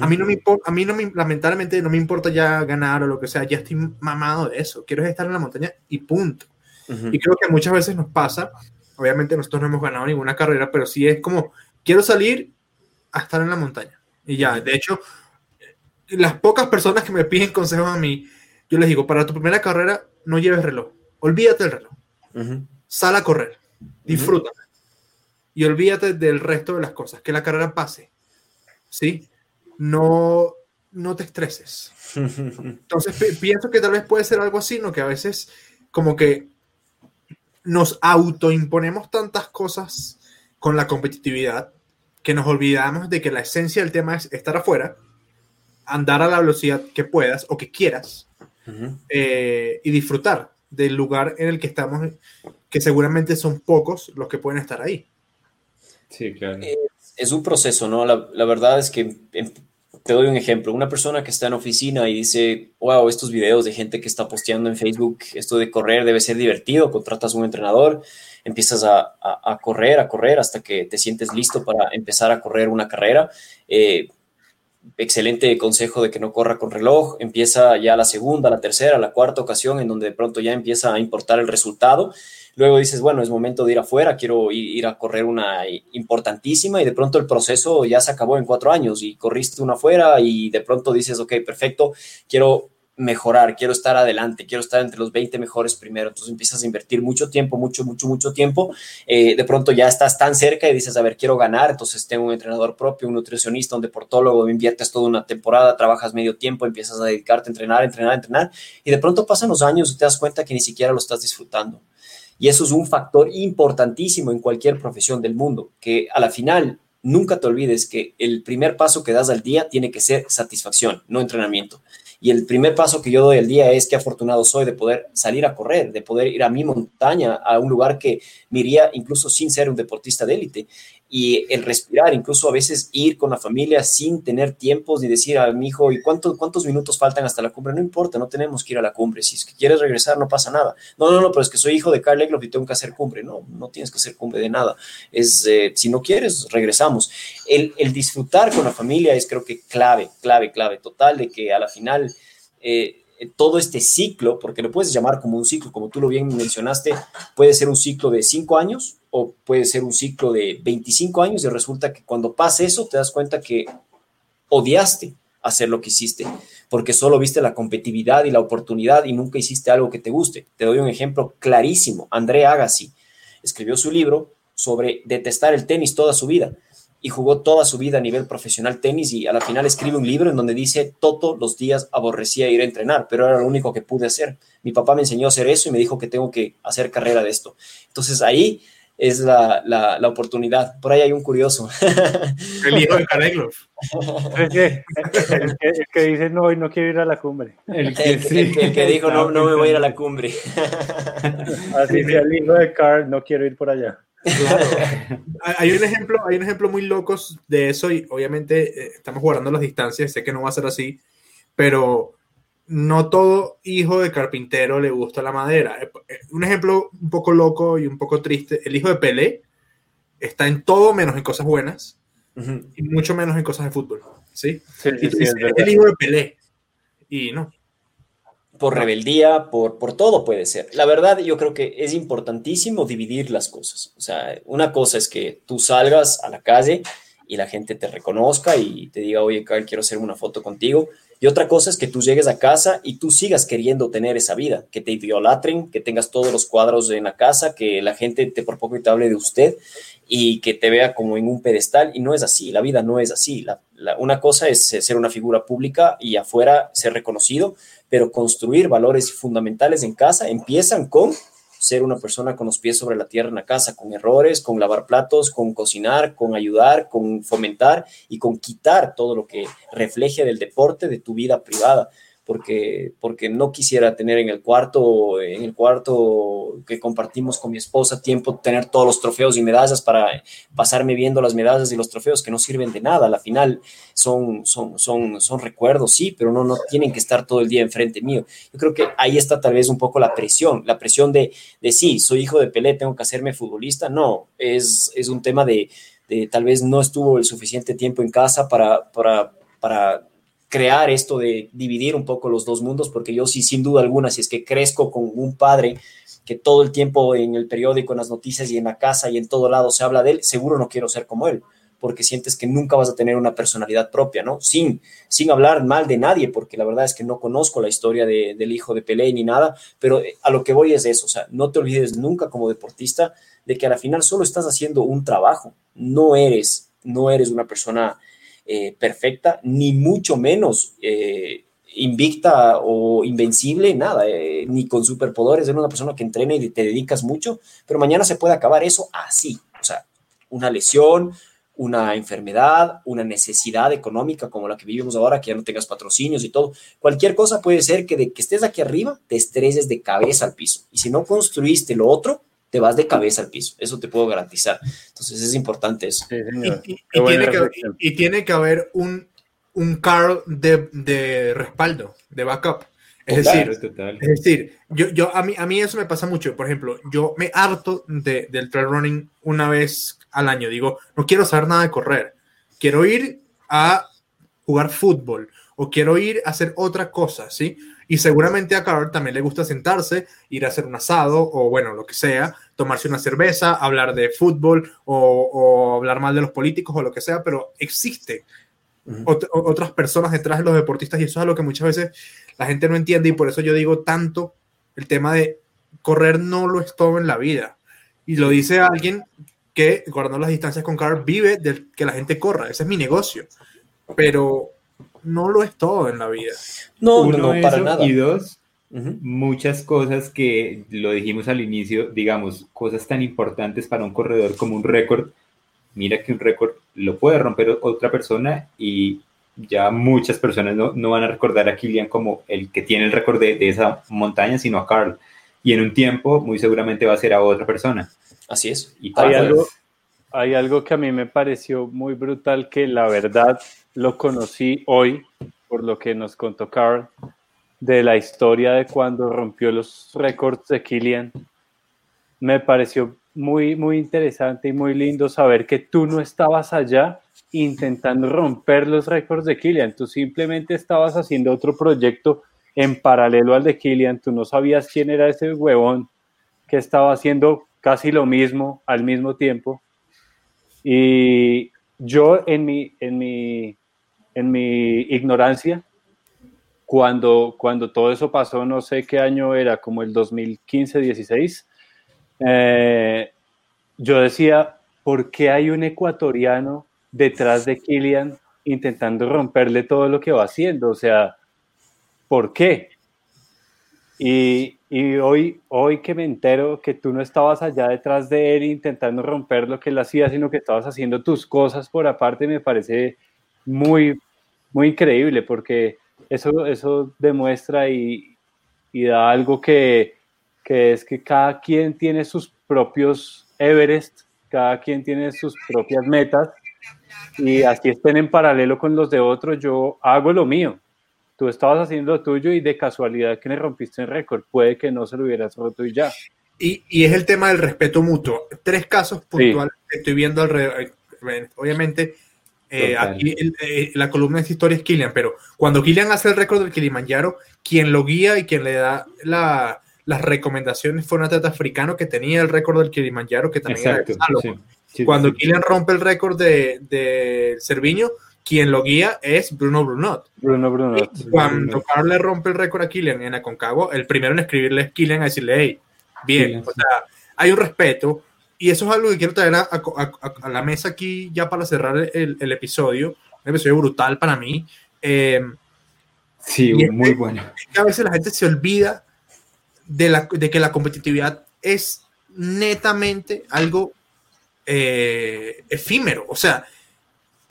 A mí no me importa, a mí no me, lamentablemente no me importa ya ganar o lo que sea, ya estoy mamado de eso. Quiero estar en la montaña y punto. Y creo que muchas veces nos pasa Obviamente nosotros no hemos ganado ninguna carrera, pero sí es como, quiero salir a estar en la montaña. Y ya, de hecho, las pocas personas que me piden consejos a mí, yo les digo, para tu primera carrera, no lleves reloj. Olvídate del reloj. Sal a correr. Disfruta. Y olvídate del resto de las cosas. Que la carrera pase. ¿Sí? No, no te estreses. Entonces, pienso que tal vez puede ser algo así, ¿no? Que a veces como que nos autoimponemos tantas cosas con la competitividad que nos olvidamos de que la esencia del tema es estar afuera, andar a la velocidad que puedas o que quieras eh, y disfrutar del lugar en el que estamos, que seguramente son pocos los que pueden estar ahí. Sí, claro. Es, un proceso, ¿no? La, la verdad es que te doy un ejemplo, una persona que está en oficina y dice, wow, estos videos de gente que está posteando en Facebook, esto de correr debe ser divertido, contratas un entrenador, empiezas a, correr, a correr hasta que te sientes listo para empezar a correr una carrera. Eh, excelente consejo de que no corra con reloj, empieza ya la segunda, la tercera, la cuarta ocasión en donde de pronto ya empieza a importar el resultado. Luego dices, bueno, es momento de ir afuera, quiero ir, a correr una importantísima y de pronto el proceso ya se acabó en cuatro años y corriste una afuera y de pronto dices, ok, perfecto, quiero mejorar, quiero estar adelante, quiero estar entre los 20 mejores primero. Entonces empiezas a invertir mucho tiempo, mucho, mucho, mucho tiempo. Eh, de pronto ya estás tan cerca y dices, a ver, quiero ganar. Entonces tengo un entrenador propio, un nutricionista, un deportólogo, inviertes toda una temporada, trabajas medio tiempo, empiezas a dedicarte a entrenar, entrenar, entrenar. Y de pronto pasan los años y te das cuenta que ni siquiera lo estás disfrutando. Y eso es un factor importantísimo en cualquier profesión del mundo, que a la final nunca te olvides que el primer paso que das al día tiene que ser satisfacción, no entrenamiento. Y el primer paso que yo doy al día es que afortunado soy de poder salir a correr, de poder ir a mi montaña, a un lugar que me iría incluso sin ser un deportista de élite y el respirar, incluso a veces ir con la familia sin tener tiempos y decir a mi hijo, ¿y cuántos cuántos minutos faltan hasta la cumbre? No importa, no tenemos que ir a la cumbre. Si es que quieres regresar, no pasa nada. No, no, no, pero es que soy hijo de Carl Egloff y tengo que hacer cumbre. No, no tienes que hacer cumbre de nada. Es, eh, si no quieres, regresamos. El, el, disfrutar con la familia es creo que clave, clave, clave, total, de que a la final... Eh, todo este ciclo, porque lo puedes llamar como un ciclo, como tú lo bien mencionaste, puede ser un ciclo de cinco años, o puede ser un ciclo de 25 años y resulta que cuando pasa eso te das cuenta que odiaste hacer lo que hiciste, porque solo viste la competitividad y la oportunidad y nunca hiciste algo que te guste. Te doy un ejemplo clarísimo. André Agassi escribió su libro sobre detestar el tenis toda su vida y jugó toda su vida a nivel profesional tenis y a la final escribe un libro en donde dice todos los días aborrecía ir a entrenar, pero era lo único que pude hacer. Mi papá me enseñó a hacer eso y me dijo que tengo que hacer carrera de esto. Entonces ahí es la, la, oportunidad. Por ahí hay un curioso. El hijo de Kareglov. el, que, el, que, dice no, no quiero ir a la cumbre. El que, que dijo no, no me voy a ir a la cumbre. Así sea, el hijo de Carl, no quiero ir por allá. Claro. hay, un ejemplo, hay un ejemplo muy loco de eso y obviamente eh, estamos guardando las distancias, sé que no va a ser así, pero no todo hijo de carpintero le gusta la madera. Eh, eh, un ejemplo un poco loco y un poco triste, el hijo de Pelé está en todo menos en cosas buenas y mucho menos en cosas de fútbol. ¿sí? es, el hijo de Pelé. Y no. Por rebeldía, por, por todo puede ser. La verdad, yo creo que es importantísimo dividir las cosas. O sea, una cosa es que tú salgas a la calle y la gente te reconozca y te diga, oye, Carl, quiero hacer una foto contigo. Y otra cosa es que tú llegues a casa y tú sigas queriendo tener esa vida, que te idolatren, que tengas todos los cuadros en la casa, que la gente te por poco te hable de usted y que te vea como en un pedestal. Y no es así, la vida no es así. una cosa es ser una figura pública y afuera ser reconocido, pero construir valores fundamentales en casa empiezan con ser una persona con los pies sobre la tierra en la casa, con errores, con lavar platos, con cocinar, con ayudar, con fomentar y con quitar todo lo que refleje del deporte de tu vida privada porque, porque no quisiera tener en el cuarto, en el cuarto que compartimos con mi esposa tiempo, tener todos los trofeos y medallas para pasarme viendo las medallas y los trofeos que no sirven de nada. Al final son, son, son, son recuerdos, sí, pero no, no tienen que estar todo el día enfrente mío. Yo creo que ahí está tal vez un poco la presión, la presión de, de sí, soy hijo de Pelé, tengo que hacerme futbolista. No, es, es un tema de, de tal vez no estuvo el suficiente tiempo en casa para, para, para crear esto de dividir un poco los dos mundos, porque yo sí, sin duda alguna, si es que crezco con un padre que todo el tiempo en el periódico, en las noticias y en la casa y en todo lado se habla de él, seguro no quiero ser como él, porque sientes que nunca vas a tener una personalidad propia, ¿no? Sin, sin hablar mal de nadie, porque la verdad es que no conozco la historia del hijo de Pelé ni nada, pero a lo que voy es eso, o sea, no te olvides nunca como deportista de que a la final solo estás haciendo un trabajo, no eres, no eres una persona eh, perfecta, ni mucho menos eh, invicta o invencible, nada, eh, ni con superpoderes, eres una persona que entrena y te dedicas mucho, pero mañana se puede acabar eso así, o sea, una lesión, una enfermedad, una necesidad económica como la que vivimos ahora, que ya no tengas patrocinios y todo. Cualquier cosa puede ser que de que estés aquí arriba te estreses de cabeza al piso. Y si no construiste lo otro, te vas de cabeza al piso, eso te puedo garantizar. Entonces es importante eso. y, tiene que, haber un, un car de, de respaldo, de backup. Es decir, es decir yo, yo, a, mí, a mí eso me pasa mucho. Por ejemplo, yo me harto de, del trail running una vez al año. Digo, no quiero saber nada de correr. Quiero ir a jugar fútbol o quiero ir a hacer otra cosa, ¿sí? Y seguramente a Carl también le gusta sentarse, ir a hacer un asado o bueno, lo que sea, tomarse una cerveza, hablar de fútbol o, hablar mal de los políticos o lo que sea, pero existe otras personas detrás de los deportistas y eso es algo que muchas veces la gente no entiende y por eso yo digo tanto el tema de correr no lo es todo en la vida. Y lo dice alguien que, guardando las distancias con Carl, vive de que la gente corra. Ese es mi negocio. Pero no lo es todo en la vida. No, no, para nada. Y dos, muchas cosas que lo dijimos al inicio, digamos, cosas tan importantes para un corredor como un récord. Mira que un récord lo puede romper otra persona y ya muchas personas no, no, van a recordar a Kilian como el que tiene el récord de, de, esa montaña, sino a Carl. Y en un tiempo, muy seguramente va a ser a otra persona. Así es. Y hay, algo, hay algo que a mí me pareció muy brutal, que la verdad lo conocí hoy, por lo que nos contó Carl, de la historia de cuando rompió los récords de Kilian. Me pareció muy, muy interesante y muy lindo saber que tú no estabas allá intentando romper los récords de Killian, tú simplemente estabas haciendo otro proyecto en paralelo al de Killian, tú no sabías quién era ese huevón que estaba haciendo casi lo mismo al mismo tiempo. Y yo en mi, en mi, en mi ignorancia, cuando, cuando todo eso pasó, no sé qué año era, como el 2015-16, eh, yo decía, ¿por qué hay un ecuatoriano detrás de Killian intentando romperle todo lo que va haciendo. O sea, ¿por qué? Y, hoy, hoy que me entero que tú no estabas allá detrás de él intentando romper lo que él hacía, sino que estabas haciendo tus cosas por aparte, me parece muy, muy increíble porque eso, eso demuestra y, da algo que, que es que cada quien tiene sus propios Everest, cada quien tiene sus propias metas y así estén en paralelo con los de otros, yo hago lo mío. Tú estabas haciendo lo tuyo y de casualidad que le rompiste el récord, puede que no se lo hubieras roto y ya. Y, y es el tema del respeto mutuo. Tres casos puntuales que estoy viendo alrededor. Obviamente, eh, aquí eh, la columna de esta historia es Kilian, pero cuando Kilian hace el récord del Kilimanjaro, quien lo guía y quien le da la, las recomendaciones fue un atleta africano que tenía el récord del Kilimanjaro, que también era cuando Kylian rompe el récord de, de Cerviño, quien lo guía es Bruno Brunot. Bruno Brunot. cuando Carl le rompe el récord a Kylian en Aconcagua, el primero en escribirle es Kylian a decirle, hey, bien, o sea, hay un respeto. Y eso es algo que quiero traer a, a, la mesa aquí ya para cerrar el, el, episodio. Un episodio brutal para mí. Eh, sí, muy bueno. a veces la gente se olvida de, la, de que la competitividad es netamente algo eh, efímero. O sea,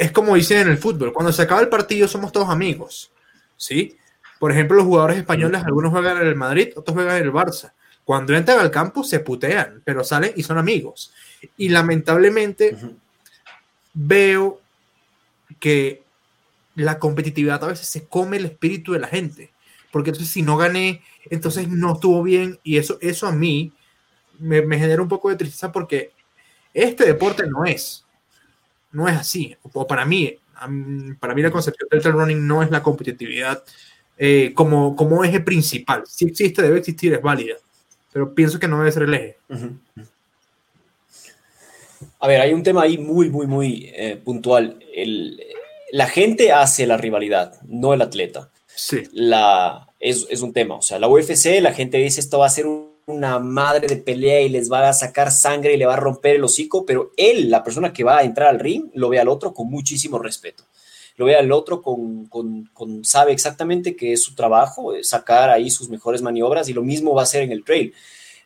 es como dicen en el fútbol, cuando se acaba el partido somos todos amigos. ¿sí? Por ejemplo, los jugadores españoles, algunos juegan en el Madrid, otros juegan en el Barça. Cuando entran al campo se putean, pero salen y son amigos. Y lamentablemente veo que la competitividad a veces se come el espíritu de la gente. Porque entonces si no gané, entonces no estuvo bien. Y eso, eso a mí me, me genera un poco de tristeza porque este deporte no es, no es así. O para mí, para mí la concepción del trail running no es la competitividad eh, como, como eje principal. Si existe, debe existir, es válida, pero pienso que no debe ser el eje. A ver, hay un tema ahí muy, muy, muy eh, puntual. la gente hace la rivalidad, no el atleta. Sí. La, es, es, un tema. O sea, la UFC, la gente dice esto va a ser un una madre de pelea y les va a sacar sangre y le va a romper el hocico, pero él, la persona que va a entrar al ring, lo ve al otro con muchísimo respeto. Lo ve al otro con, con, sabe exactamente que es su trabajo, sacar ahí sus mejores maniobras y lo mismo va a hacer en el trail.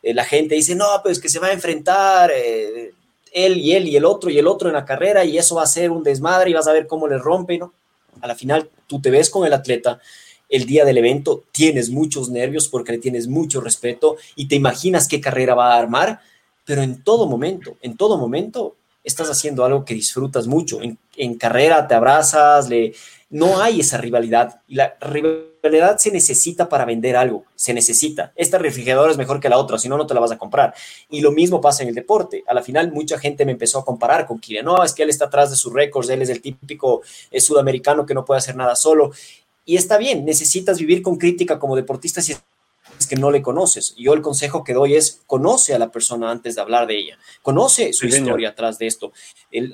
Eh, la gente dice, no, pues que se va a enfrentar eh, él y él y el otro y el otro en la carrera y eso va a ser un desmadre y vas a ver cómo le rompe, ¿no? A la final tú te ves con el atleta el día del evento tienes muchos nervios porque le tienes mucho respeto y te imaginas qué carrera va a armar, pero en todo momento, en todo momento estás haciendo algo que disfrutas mucho. En, carrera te abrazas, le, no hay esa rivalidad y la rivalidad se necesita para vender algo, se necesita. Esta refrigeradora es mejor que la otra, si no, no te la vas a comprar. Y lo mismo pasa en el deporte. A la final, mucha gente me empezó a comparar con Kylian. No, es que él está atrás de sus récords, él es el típico eh, sudamericano que no puede hacer nada solo. Y está bien, necesitas vivir con crítica como deportista si es que no le conoces. Yo el consejo que doy es conoce a la persona antes de hablar de ella, conoce su historia atrás de esto.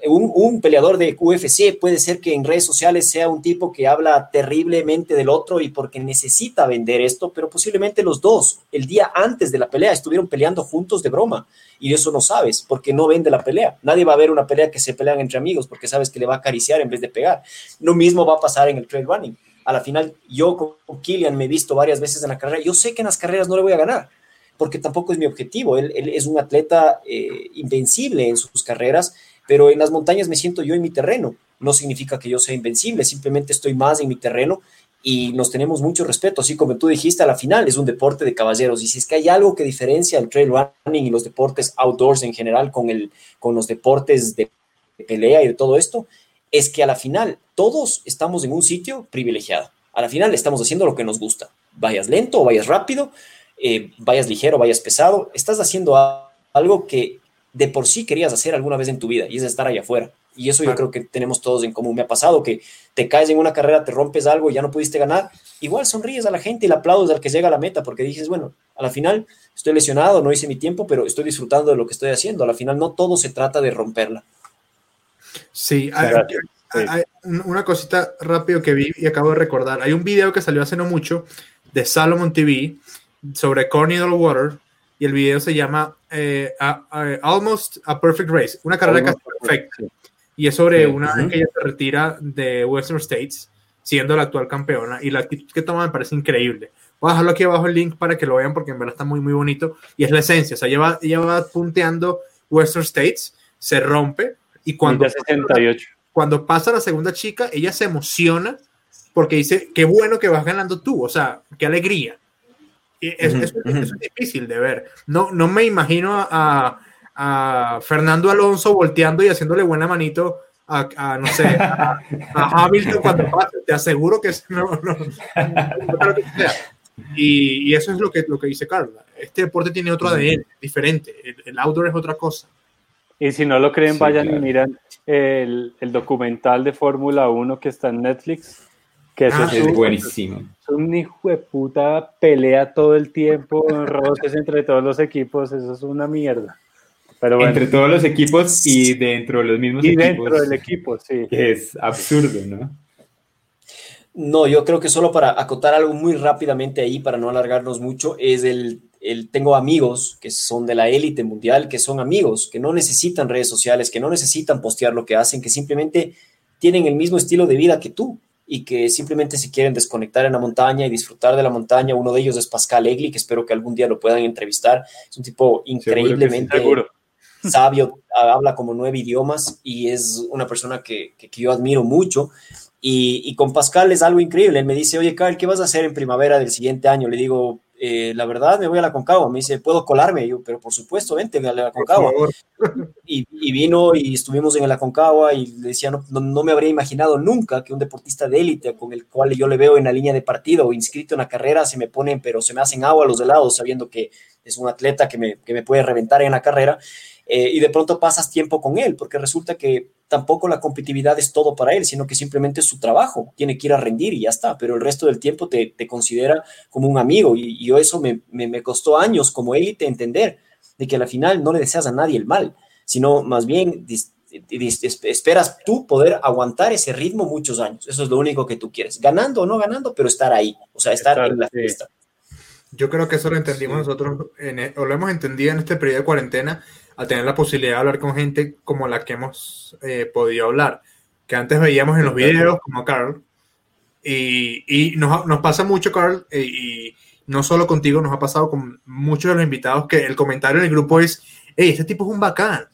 un, peleador de UFC puede ser que en redes sociales sea un tipo que habla terriblemente del otro y porque necesita vender esto, pero posiblemente los dos el día antes de la pelea estuvieron peleando juntos de broma y eso no sabes porque no vende la pelea. Nadie va a ver una pelea que se pelean entre amigos porque sabes que le va a acariciar en vez de pegar. Lo mismo va a pasar en el trail running a la final yo con Killian me he visto varias veces en la carrera, yo sé que en las carreras no le voy a ganar, porque tampoco es mi objetivo, él, es un atleta eh, invencible en sus carreras, pero en las montañas me siento yo en mi terreno, no significa que yo sea invencible, simplemente estoy más en mi terreno y nos tenemos mucho respeto, así como tú dijiste, a la final es un deporte de caballeros y si es que hay algo que diferencia el trail running y los deportes outdoors en general con, con los deportes de pelea y de todo esto, es que a la final todos estamos en un sitio privilegiado. A la final estamos haciendo lo que nos gusta. Vayas lento o vayas rápido, eh, vayas ligero, vayas pesado, estás haciendo algo que de por sí querías hacer alguna vez en tu vida y es estar allá afuera. Y eso yo creo que tenemos todos en común. Me ha pasado que te caes en una carrera, te rompes algo y ya no pudiste ganar. Igual sonríes a la gente y le aplaudes al que llega a la meta porque dices, bueno, a la final estoy lesionado, no hice mi tiempo, pero estoy disfrutando de lo que estoy haciendo. A la final no todo se trata de romperla. Sí, hay, una cosita rápido que vi y acabo de recordar. Hay un video que salió hace no mucho de Salomon TV sobre Cornell Water y el video se llama eh, Almost a Perfect Race, una carrera casi perfecta. Y es sobre una vez que ella se retira de Western States, siendo la actual campeona, y la actitud que toma me parece increíble. Voy a dejarlo aquí abajo el link para que lo vean porque en verdad está muy, muy bonito. Y es la esencia, o sea, ella va, ella va punteando Western States, se rompe, y cuando, 68. cuando pasa la segunda chica, ella se emociona porque dice, qué bueno que vas ganando tú, o sea, qué alegría. Y eso, es difícil de ver. No, no me imagino a, a, Fernando Alonso volteando y haciéndole buena manito a, no sé, a, Hamilton cuando pase. Te aseguro que no, no, y, y, eso es lo que, lo que dice Carla. Este deporte tiene otro ADN diferente. El, el outdoor es otra cosa. Y si no lo creen, vayan y miran el, el documental de Fórmula 1 que está en Netflix. Que ah, es, buenísimo. Es un hijo de puta pelea todo el tiempo, roces entre todos los equipos, eso es una mierda. Pero entre todos los equipos y dentro de los mismos equipos. Y dentro del equipo, sí. es absurdo, ¿no? No, yo creo que solo para acotar algo muy rápidamente ahí, para no alargarnos mucho, es el tengo amigos que son de la élite mundial, que son amigos, que no necesitan redes sociales, que no necesitan postear lo que hacen, que simplemente tienen el mismo estilo de vida que tú y que simplemente se quieren desconectar en la montaña y disfrutar de la montaña. Uno de ellos es Pascal Egli, que espero que algún día lo puedan entrevistar. Es un tipo increíblemente sabio, habla como nueve idiomas y es una persona que, yo admiro mucho. Y, y, con Pascal es algo increíble. Él me dice, oye, Carl, ¿qué vas a hacer en primavera del siguiente año? Le digo, eh, la verdad me voy a la Concagua. Me dice, ¿puedo colarme? yo, pero por supuesto, vente a la Concagua. Y, vino y estuvimos en la Concagua y le decía, no, no, me habría imaginado nunca que un deportista de élite con el cual yo le veo en la línea de partido o inscrito en la carrera se me ponen, pero se me hacen agua los helados sabiendo que es un atleta que me, que me puede reventar en la carrera. Eh, y de pronto pasas tiempo con él, porque resulta que tampoco la competitividad es todo para él, sino que simplemente es su trabajo, tiene que ir a rendir y ya está, pero el resto del tiempo te, considera como un amigo. Y, yo eso me, me, costó años como élite entender de que al final no le deseas a nadie el mal, sino más bien esperas tú poder aguantar ese ritmo muchos años, eso es lo único que tú quieres, ganando o no ganando, pero estar ahí, o sea, estar, en la fiesta. Yo creo que eso lo entendimos nosotros, e, o lo hemos entendido en este periodo de cuarentena, al tener la posibilidad de hablar con gente como la que hemos eh, podido hablar, que antes veíamos en los videos como Carl, y, y nos, nos, pasa mucho, Carl, eh, y no solo contigo, nos ha pasado con muchos de los invitados que el comentario en el grupo es, hey, este tipo es un bacán.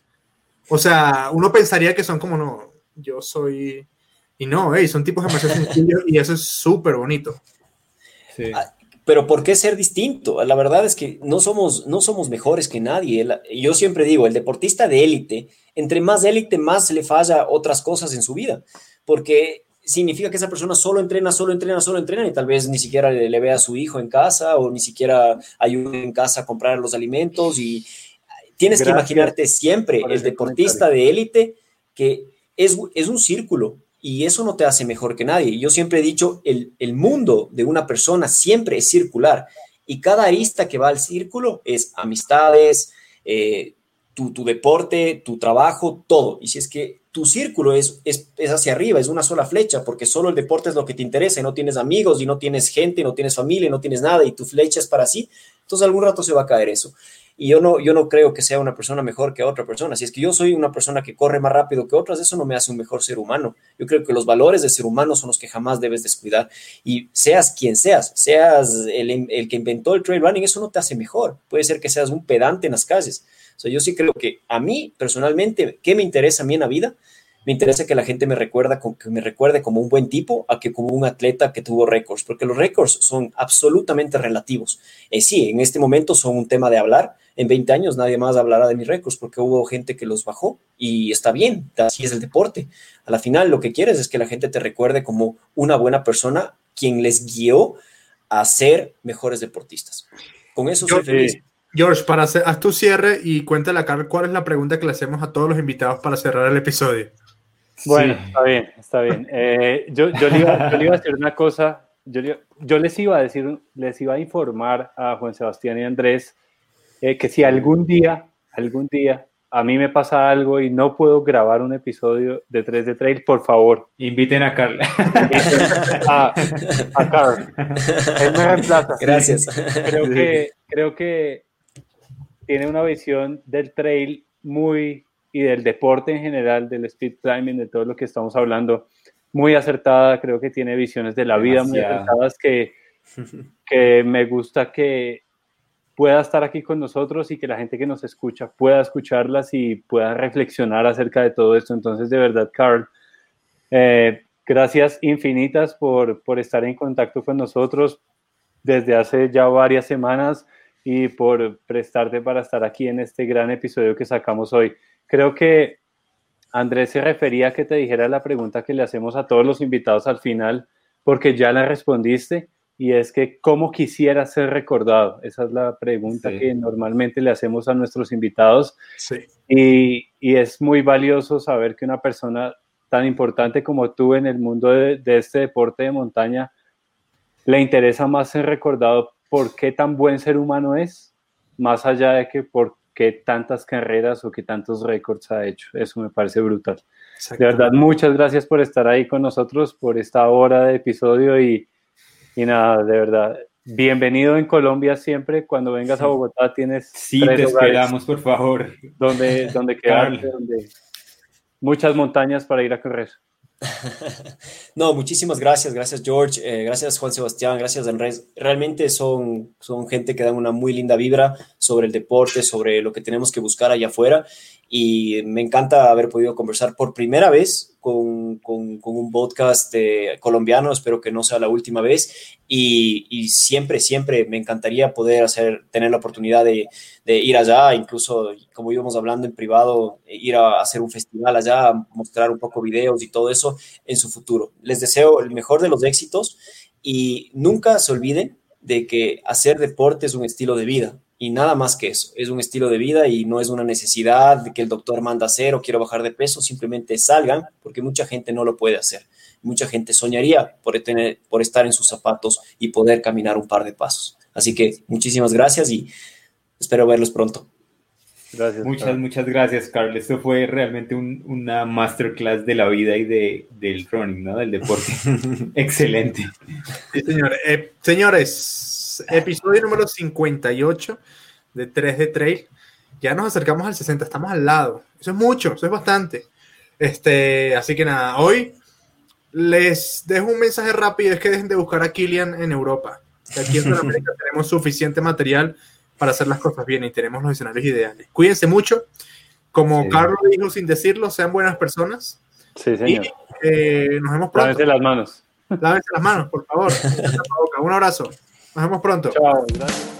O sea, uno pensaría que son como, no, yo soy... Y no, hey, son tipos demasiado sencillos y eso es súper bonito. Sí. Pero ¿por qué ser distinto? La verdad es que no somos, no somos mejores que nadie. Yo siempre digo, el deportista de élite, entre más élite, más le falla otras cosas en su vida, porque significa que esa persona solo entrena, solo entrena, solo entrena y tal vez ni siquiera le, ve a su hijo en casa o ni siquiera ayuda en casa a comprar los alimentos y tienes que imaginarte siempre el deportista de élite que es, es un círculo y eso no te hace mejor que nadie. Yo siempre he dicho, el, el mundo de una persona siempre es circular Y cada arista que va al círculo es amistades, eh, tu, tu, deporte, tu trabajo, todo. Y si es que tu círculo es, es, es, hacia arriba, es una sola flecha, porque solo el deporte es lo que te interesa y no tienes amigos y no tienes gente, no tienes familia, no tienes nada y tu flecha es para sí, entonces algún rato se va a caer eso. Y yo no, yo no creo que sea una persona mejor que otra persona. Si es que yo soy una persona que corre más rápido que otras, eso no me hace un mejor ser humano. Yo creo que los valores del ser humano son los que jamás debes descuidar. Y seas quien seas, seas el, el que inventó el trail running, eso no te hace mejor. Puede ser que seas un pedante en las calles. Yo sí creo que a mí, personalmente, ¿qué me interesa a mí en la vida? Me interesa que la gente me, recuerda, que me recuerde como un buen tipo a que como un atleta que tuvo récords, porque los récords son absolutamente relativos. Eh, sí, en este momento son un tema de hablar. En 20 años nadie más hablará de mis récords porque hubo gente que los bajó y está bien, así es el deporte. A la final lo que quieres es que la gente te recuerde como una buena persona quien les guió a ser mejores deportistas. Con eso soy feliz. George, para hacer, haz tu cierre y cuéntale acá cuál es la pregunta que le hacemos a todos los invitados para cerrar el episodio. Bueno, está bien, está bien. Eh, yo, yo, le iba, yo, a decir una cosa, yo, yo, les iba a decir, les iba a informar a Juan Sebastián y Andrés eh, que si algún día, algún día a mí me pasa algo y no puedo grabar un episodio de 3 de Trail, por favor. Inviten a Carl. a, a Carl. Él me reemplaza. Gracias. Creo que, creo que tiene una visión del trail muy y del deporte en general, del speed climbing, de todo lo que estamos hablando, muy acertada, creo que tiene visiones de la vida muy acertadas que, que me gusta que pueda estar aquí con nosotros y que la gente que nos escucha pueda escucharlas y pueda reflexionar acerca de todo esto. Entonces, de verdad, Carl, eh, gracias infinitas por, por estar en contacto con nosotros desde hace ya varias semanas y por prestarte para estar aquí en este gran episodio que sacamos hoy. Creo que Andrés se refería a que te dijera la pregunta que le hacemos a todos los invitados al final, porque ya la respondiste, y es que cómo quisiera ser recordado. Esa es la pregunta que normalmente le hacemos a nuestros invitados. Sí. Y, y, es muy valioso saber que una persona tan importante como tú en el mundo de, de este deporte de montaña le interesa más ser recordado por qué tan buen ser humano es, más allá de que por qué tantas carreras o qué tantos récords ha hecho. Eso me parece brutal. De verdad, muchas gracias por estar ahí con nosotros, por esta hora de episodio y, y nada, de verdad, bienvenido en Colombia siempre. Cuando vengas a Bogotá tienes. Sí, te esperamos, por favor. Donde, donde quedarte, donde muchas montañas para ir a correr. No, muchísimas gracias, gracias George, eh, gracias Juan Sebastián, gracias Andrés. Realmente son, son gente que dan una muy linda vibra sobre el deporte, sobre lo que tenemos que buscar allá afuera y me encanta haber podido conversar por primera vez con, un podcast eh, colombiano, espero que no sea la última vez y, siempre, siempre me encantaría poder hacer, tener la oportunidad de, de, ir allá, incluso como íbamos hablando en privado, ir a hacer un festival allá, mostrar un poco videos y todo eso en su futuro. Les deseo el mejor de los éxitos y nunca se olviden de que hacer deporte es un estilo de vida y nada más que eso. Es un estilo de vida y no es una necesidad que el doctor manda hacer o quiero bajar de peso, simplemente salgan porque mucha gente no lo puede hacer. Mucha gente soñaría por, tener, por estar en sus zapatos y poder caminar un par de pasos. Así que muchísimas gracias y espero verlos pronto. Gracias. Muchas, muchas gracias, Carl. Esto fue realmente una masterclass de la vida y de, del running, ¿no? Del deporte. Excelente. Sí, señor. Eh, señores, episodio número 58 de 3 de Trail. Ya nos acercamos al 60, estamos al lado. Eso es mucho, eso es bastante. Este, así que nada, hoy les dejo un mensaje rápido, es que dejen de buscar a Kilian en Europa. aquí en Sudamérica tenemos suficiente material para hacer las cosas bien y tenemos los escenarios ideales. Cuídense mucho. Como Carlos dijo sin decirlo, sean buenas personas. Sí, señor. Y eh, nos vemos pronto. Lávense las manos. Lávense las manos, por favor. Un abrazo. Nos vemos pronto. Chao, gracias.